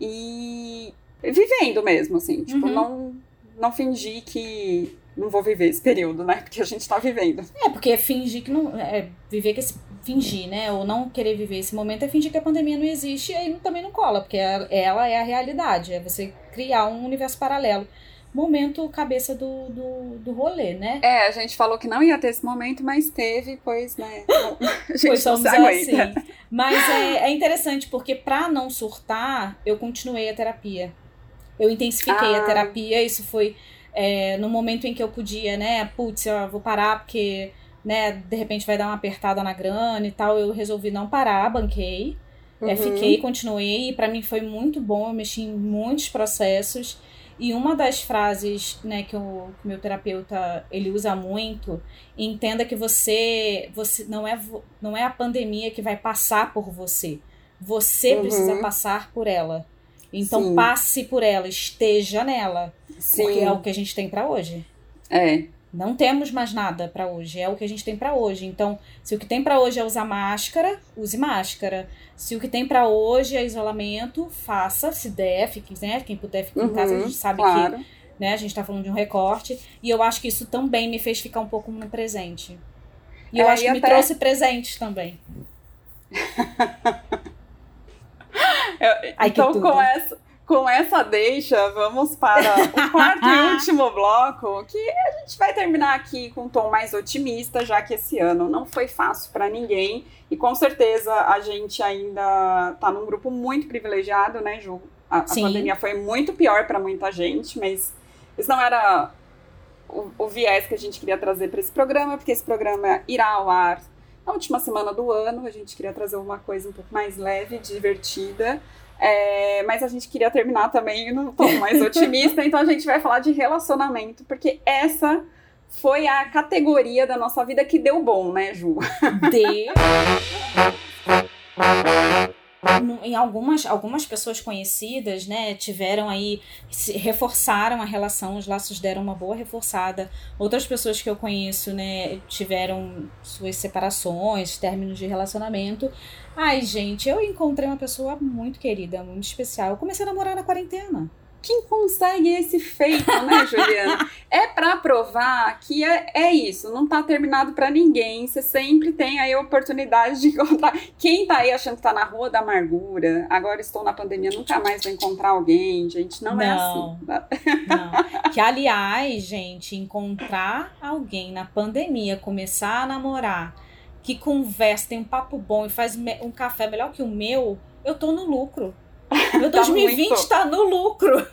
[SPEAKER 1] e vivendo mesmo, assim. Tipo, uhum. não, não fingir que não vou viver esse período, né? Porque a gente tá vivendo.
[SPEAKER 2] É, porque é fingir que não. É viver que esse. Fingir, né? Ou não querer viver esse momento é fingir que a pandemia não existe e aí também não cola, porque ela é a realidade. É você criar um universo paralelo momento cabeça do, do, do rolê, né?
[SPEAKER 1] É, a gente falou que não ia ter esse momento, mas teve, pois, né?
[SPEAKER 2] a gente pois somos assim. Mas é, é interessante, porque para não surtar, eu continuei a terapia. Eu intensifiquei ah. a terapia, isso foi é, no momento em que eu podia, né? Putz, eu vou parar porque, né, de repente vai dar uma apertada na grana e tal. Eu resolvi não parar, banquei. É, uhum. É, fiquei, continuei, e para mim foi muito bom, eu mexi em muitos processos. E uma das frases né, que o que meu terapeuta ele usa muito, entenda que você, você não, é, não é a pandemia que vai passar por você. Você uhum. precisa passar por ela. Então Sim. passe por ela, esteja nela. Sim. Porque é o que a gente tem para hoje.
[SPEAKER 1] É.
[SPEAKER 2] Não temos mais nada para hoje, é o que a gente tem para hoje. Então, se o que tem para hoje é usar máscara, use máscara. Se o que tem para hoje é isolamento, faça, se der, fique, né? Quem puder ficar uhum, em casa, a gente sabe claro. que né, a gente tá falando de um recorte. E eu acho que isso também me fez ficar um pouco no presente. E eu é, acho que me trouxe presentes também.
[SPEAKER 1] então, com essa com essa deixa, vamos para o quarto e último bloco, que a gente vai terminar aqui com um tom mais otimista, já que esse ano não foi fácil para ninguém. E com certeza a gente ainda está num grupo muito privilegiado, né, Ju? A, a pandemia foi muito pior para muita gente, mas isso não era o, o viés que a gente queria trazer para esse programa, porque esse programa irá ao ar na última semana do ano, a gente queria trazer uma coisa um pouco mais leve, divertida. É, mas a gente queria terminar também no tom mais otimista, então a gente vai falar de relacionamento, porque essa foi a categoria da nossa vida que deu bom, né, Ju?
[SPEAKER 2] Deu. em algumas, algumas pessoas conhecidas, né, tiveram aí, se, reforçaram a relação, os laços deram uma boa reforçada. Outras pessoas que eu conheço, né, tiveram suas separações, términos de relacionamento. Ai, gente, eu encontrei uma pessoa muito querida, muito especial. Eu comecei a namorar na quarentena
[SPEAKER 1] quem consegue esse feito, né, Juliana? é para provar que é, é isso, não tá terminado para ninguém. Você sempre tem aí a oportunidade de encontrar. Quem tá aí achando que tá na rua da amargura, agora estou na pandemia, nunca mais vou encontrar alguém, gente, não, não é assim.
[SPEAKER 2] Não. Que aliás, gente, encontrar alguém na pandemia, começar a namorar, que conversa, tem um papo bom e faz um café melhor que o meu, eu tô no lucro. Meu 2020 está tá no lucro.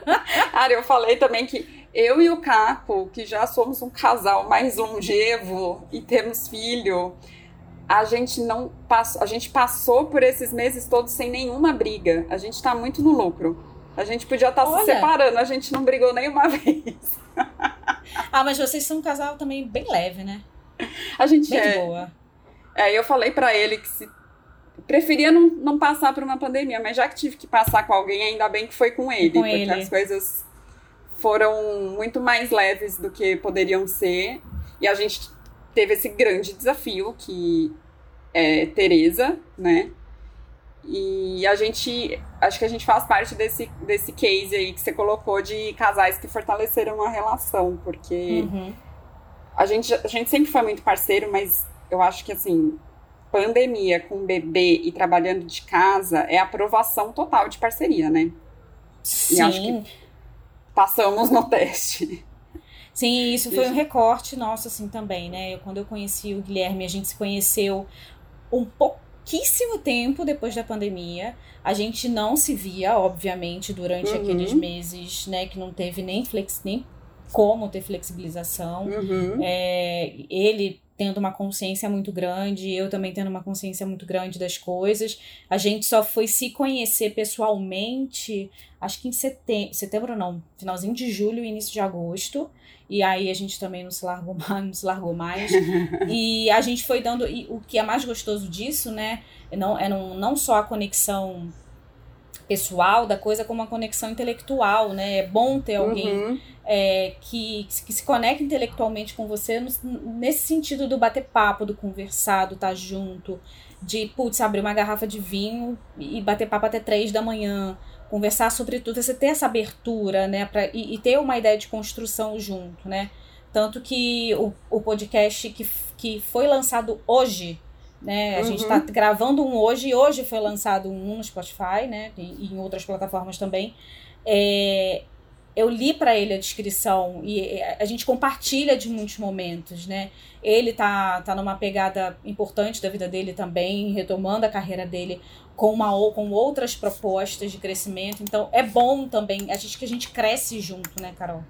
[SPEAKER 1] Cara, eu falei também que eu e o Caco, que já somos um casal mais longevo e temos filho, a gente não passou, a gente passou por esses meses todos sem nenhuma briga. A gente tá muito no lucro. A gente podia estar tá se separando, a gente não brigou nenhuma vez.
[SPEAKER 2] ah, mas vocês são um casal também bem leve, né?
[SPEAKER 1] A gente
[SPEAKER 2] bem
[SPEAKER 1] é.
[SPEAKER 2] boa.
[SPEAKER 1] É, eu falei para ele que se preferia não, não passar por uma pandemia, mas já que tive que passar com alguém, ainda bem que foi com ele, com porque ele. as coisas foram muito mais leves do que poderiam ser. E a gente teve esse grande desafio que é Tereza, né? E a gente, acho que a gente faz parte desse, desse case aí que você colocou de casais que fortaleceram a relação, porque uhum. a, gente, a gente sempre foi muito parceiro, mas eu acho que assim, pandemia com bebê e trabalhando de casa é aprovação total de parceria, né?
[SPEAKER 2] Sim.
[SPEAKER 1] E acho que passamos no teste.
[SPEAKER 2] Sim, isso foi um recorte nosso, assim, também, né? Quando eu conheci o Guilherme, a gente se conheceu um pouquíssimo tempo depois da pandemia. A gente não se via, obviamente, durante uhum. aqueles meses, né? Que não teve nem, flex, nem como ter flexibilização.
[SPEAKER 1] Uhum.
[SPEAKER 2] É, ele tendo uma consciência muito grande, eu também tendo uma consciência muito grande das coisas. A gente só foi se conhecer pessoalmente, acho que em setembro, setembro não, finalzinho de julho, início de agosto. E aí a gente também não se largou mais, não se largou mais. e a gente foi dando. E o que é mais gostoso disso, né? Não, é não, não só a conexão pessoal da coisa, como a conexão intelectual, né? É bom ter alguém uhum. é, que, que se conecta intelectualmente com você no, nesse sentido do bater papo, do conversar, do estar tá junto, de, putz, abrir uma garrafa de vinho e bater papo até três da manhã, conversar sobre tudo, você ter essa abertura, né? Pra, e, e ter uma ideia de construção junto, né? Tanto que o, o podcast que, que foi lançado hoje, né? A uhum. gente está gravando um hoje, e hoje foi lançado um no Spotify, né? E, em outras plataformas também. É, eu li para ele a descrição e a gente compartilha de muitos momentos, né? Ele tá, tá numa pegada importante da vida dele também, retomando a carreira dele com uma ou com outras propostas de crescimento. Então é bom também, a gente que a gente cresce junto, né, Carol?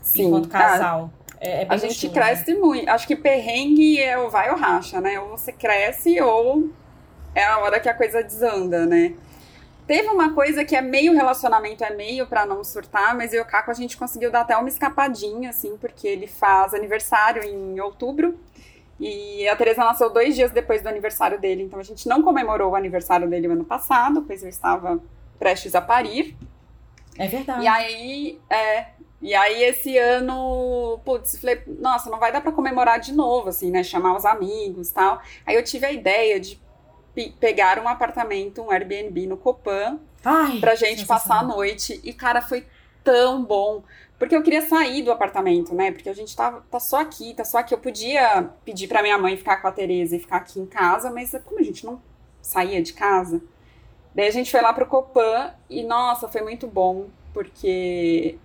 [SPEAKER 1] Sim.
[SPEAKER 2] Enquanto casal. É, é
[SPEAKER 1] a gente né? cresce né? muito. Acho que perrengue é o vai ou racha, né? Ou você cresce ou é a hora que a coisa desanda, né? Teve uma coisa que é meio relacionamento, é meio para não surtar, mas eu e o Caco a gente conseguiu dar até uma escapadinha, assim, porque ele faz aniversário em outubro. E a Teresa nasceu dois dias depois do aniversário dele, então a gente não comemorou o aniversário dele o ano passado, pois eu estava prestes a parir.
[SPEAKER 2] É verdade.
[SPEAKER 1] E aí, é, e aí, esse ano, putz, falei, nossa, não vai dar para comemorar de novo, assim, né? Chamar os amigos e tal. Aí eu tive a ideia de pegar um apartamento, um Airbnb no Copan, Ai, pra gente passar a noite. E, cara, foi tão bom. Porque eu queria sair do apartamento, né? Porque a gente tá, tá só aqui, tá só aqui. Eu podia pedir pra minha mãe ficar com a Tereza e ficar aqui em casa, mas como a gente não saía de casa, daí a gente foi lá pro Copan e, nossa, foi muito bom. Porque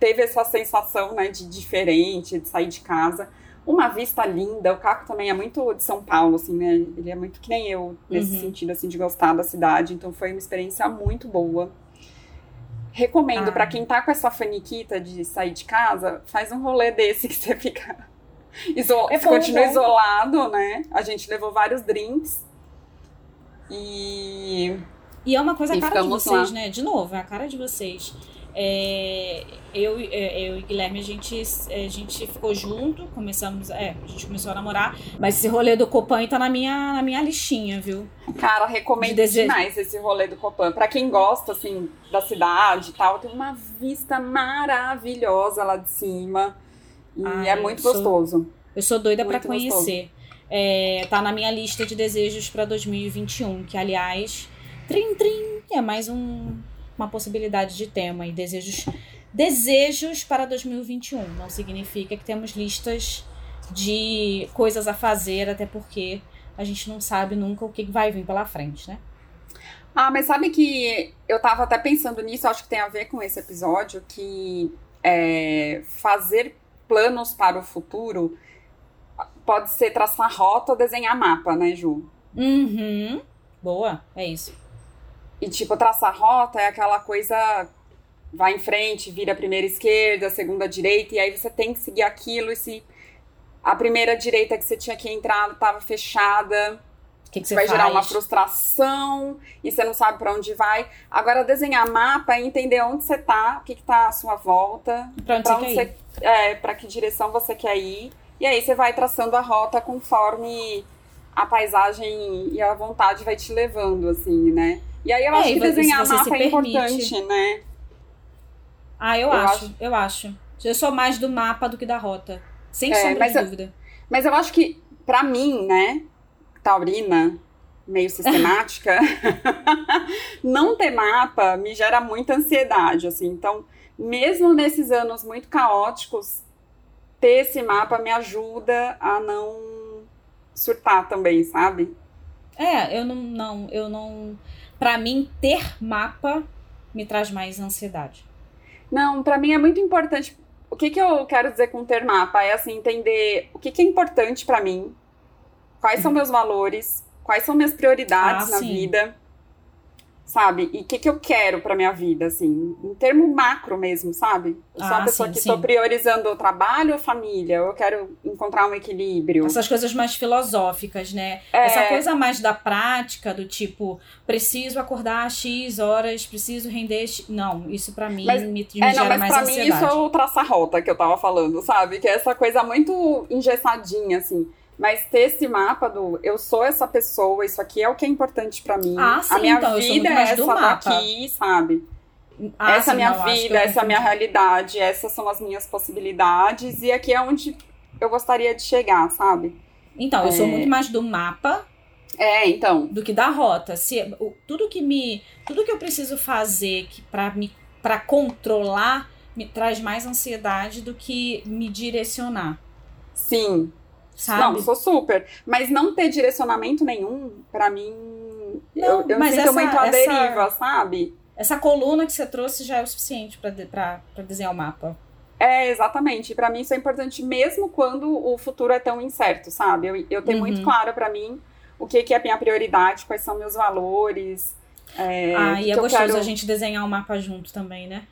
[SPEAKER 1] teve essa sensação, né, de diferente, de sair de casa. Uma vista linda, o Caco também é muito de São Paulo, assim, né? Ele é muito que nem eu, nesse uhum. sentido, assim, de gostar da cidade. Então foi uma experiência muito boa. Recomendo, ah. para quem tá com essa faniquita de sair de casa, faz um rolê desse que você fica Iso é continua bom. isolado, né? A gente levou vários drinks. E.
[SPEAKER 2] E é uma coisa a cara de vocês, lá. né? De novo, é a cara de vocês. É, eu, é, eu e Guilherme, a gente, a gente ficou junto, começamos, é, a gente começou a namorar, mas esse rolê do Copan tá na minha, na minha listinha, viu?
[SPEAKER 1] Cara, recomendo de demais esse rolê do Copan. Pra quem gosta, assim, da cidade e tal, tem uma vista maravilhosa lá de cima. E Ai, é muito eu gostoso.
[SPEAKER 2] Sou, eu sou doida para conhecer. É, tá na minha lista de desejos para 2021, que aliás, trim trim, é mais um uma possibilidade de tema e desejos desejos para 2021. Não significa que temos listas de coisas a fazer, até porque a gente não sabe nunca o que vai vir pela frente, né?
[SPEAKER 1] Ah, mas sabe que eu tava até pensando nisso, acho que tem a ver com esse episódio, que é, fazer planos para o futuro pode ser traçar rota ou desenhar mapa, né, Ju?
[SPEAKER 2] Uhum. Boa, é isso.
[SPEAKER 1] E, tipo, traçar rota é aquela coisa. Vai em frente, vira a primeira esquerda, a segunda direita, e aí você tem que seguir aquilo. E se a primeira direita que você tinha que entrar estava fechada,
[SPEAKER 2] que que você
[SPEAKER 1] vai
[SPEAKER 2] faz?
[SPEAKER 1] gerar uma frustração e você não sabe para onde vai. Agora, desenhar mapa é entender onde você tá, o que, que tá à sua volta,
[SPEAKER 2] para onde, onde, você,
[SPEAKER 1] você é, para que direção você quer ir. E aí você vai traçando a rota conforme a paisagem e a vontade vai te levando, assim, né? E aí eu é, acho que desenhar mapa é importante, né?
[SPEAKER 2] Ah, eu, eu acho, acho, eu acho. Eu sou mais do mapa do que da rota. Sem é, sombra de eu, dúvida.
[SPEAKER 1] Mas eu acho que, pra mim, né, taurina, meio sistemática, não ter mapa me gera muita ansiedade, assim. Então, mesmo nesses anos muito caóticos, ter esse mapa me ajuda a não surtar também, sabe?
[SPEAKER 2] É, eu não, não, eu não para mim, ter mapa me traz mais ansiedade.
[SPEAKER 1] Não, para mim é muito importante. O que, que eu quero dizer com ter mapa? É assim, entender o que, que é importante para mim, quais são uhum. meus valores, quais são minhas prioridades ah, na sim. vida sabe? E o que, que eu quero pra minha vida, assim, em termo macro mesmo, sabe? Eu sou ah, uma pessoa sim, que estou priorizando o trabalho ou família, eu quero encontrar um equilíbrio.
[SPEAKER 2] Essas coisas mais filosóficas, né? É... Essa coisa mais da prática, do tipo, preciso acordar X horas, preciso render X... Não, isso pra mim mas, me, me é, não, gera mais pra ansiedade.
[SPEAKER 1] mim isso é o traça-rota que eu tava falando, sabe? Que é essa coisa muito engessadinha, assim. Mas ter esse mapa do eu sou essa pessoa, isso aqui é o que é importante para mim.
[SPEAKER 2] Ah, sim,
[SPEAKER 1] a minha
[SPEAKER 2] então,
[SPEAKER 1] vida é essa daqui, sabe? Ah, essa é a minha não, vida, essa é a minha realidade, essas são as minhas possibilidades, e aqui é onde eu gostaria de chegar, sabe?
[SPEAKER 2] Então, eu é... sou muito mais do mapa
[SPEAKER 1] é, então.
[SPEAKER 2] Do que da rota. Se, tudo que me. Tudo que eu preciso fazer que para me para controlar me traz mais ansiedade do que me direcionar.
[SPEAKER 1] Sim, sabe? Não, sou super. Mas não ter direcionamento nenhum, para mim, não, eu, eu essa, muito à essa, deriva, sabe?
[SPEAKER 2] Essa coluna que você trouxe já é o suficiente para desenhar o mapa.
[SPEAKER 1] É, exatamente. Para mim isso é importante mesmo quando o futuro é tão incerto, sabe? Eu, eu tenho uhum. muito claro para mim o que, que é a minha prioridade, quais são meus valores.
[SPEAKER 2] É, ah, e é gostoso quero... a gente desenhar o um mapa junto também, né?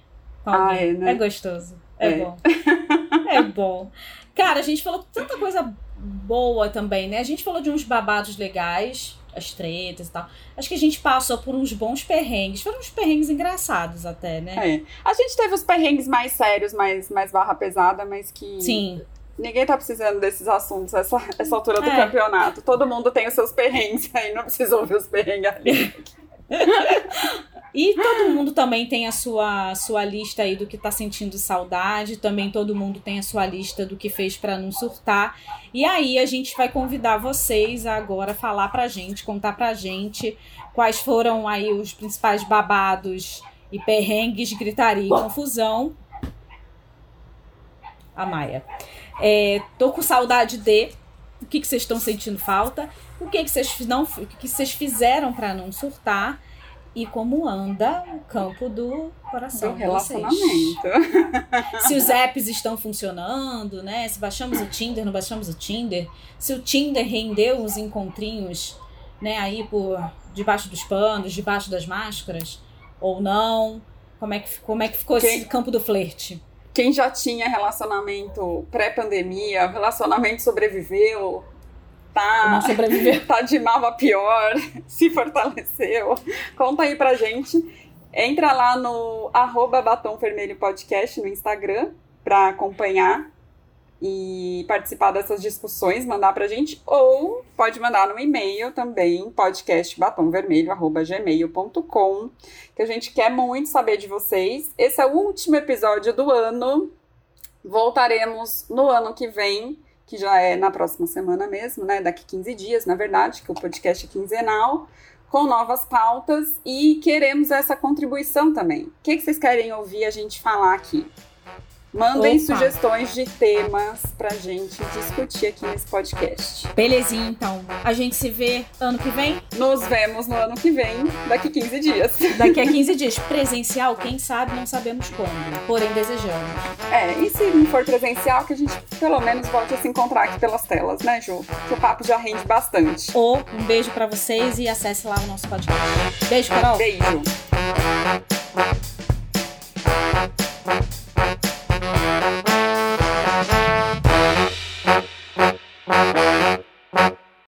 [SPEAKER 2] Ah, é, né? é gostoso. É, é. bom. é bom. Cara, a gente falou tanta coisa boa também, né? A gente falou de uns babados legais, as tretas e tal. Acho que a gente passou por uns bons perrengues. Foram uns perrengues engraçados até, né?
[SPEAKER 1] É. A gente teve os perrengues mais sérios, mais, mais barra pesada, mas que.
[SPEAKER 2] Sim.
[SPEAKER 1] Ninguém tá precisando desses assuntos essa, essa altura do é. campeonato. Todo mundo tem os seus perrengues aí, não precisa ouvir os perrengues ali.
[SPEAKER 2] E todo mundo também tem a sua, sua lista aí do que tá sentindo saudade, também todo mundo tem a sua lista do que fez para não surtar. E aí a gente vai convidar vocês a agora falar pra gente, contar pra gente quais foram aí os principais babados e perrengues, gritaria e confusão. A Maia. É, tô com saudade de. O que, que vocês estão sentindo falta? O que, que vocês não, o que vocês fizeram para não surtar? e como anda o campo do coração.
[SPEAKER 1] Do relacionamento.
[SPEAKER 2] Se os apps estão funcionando, né? Se baixamos o Tinder, não baixamos o Tinder. Se o Tinder rendeu uns encontrinhos, né, aí por debaixo dos panos, debaixo das máscaras, ou não. Como é que, como é que ficou quem, esse campo do flerte?
[SPEAKER 1] Quem já tinha relacionamento pré-pandemia, relacionamento sobreviveu, tá,
[SPEAKER 2] Não sobreviveu.
[SPEAKER 1] tá de mal a pior, se fortaleceu. Conta aí pra gente. Entra lá no arroba Batom Vermelho Podcast no Instagram para acompanhar e participar dessas discussões, mandar pra gente, ou pode mandar no e-mail também, podcastbatomvermelho.gmail.com, que a gente quer muito saber de vocês. Esse é o último episódio do ano. Voltaremos no ano que vem, que já é na próxima semana mesmo, né? Daqui 15 dias, na verdade, que o podcast é quinzenal, com novas pautas e queremos essa contribuição também. O que, que vocês querem ouvir a gente falar aqui? Mandem
[SPEAKER 2] Opa.
[SPEAKER 1] sugestões de temas pra gente discutir aqui nesse podcast.
[SPEAKER 2] Belezinha, então. A gente se vê ano que vem?
[SPEAKER 1] Nos vemos no ano que vem, daqui 15 dias.
[SPEAKER 2] Daqui a 15 dias. Presencial, quem sabe, não sabemos quando. Porém, desejamos.
[SPEAKER 1] É, e se não for presencial, que a gente pelo menos volte a se encontrar aqui pelas telas, né, Ju? Que o papo já rende bastante.
[SPEAKER 2] Ou um beijo pra vocês e acesse lá o nosso podcast. Beijo, Carol.
[SPEAKER 1] Beijo. Música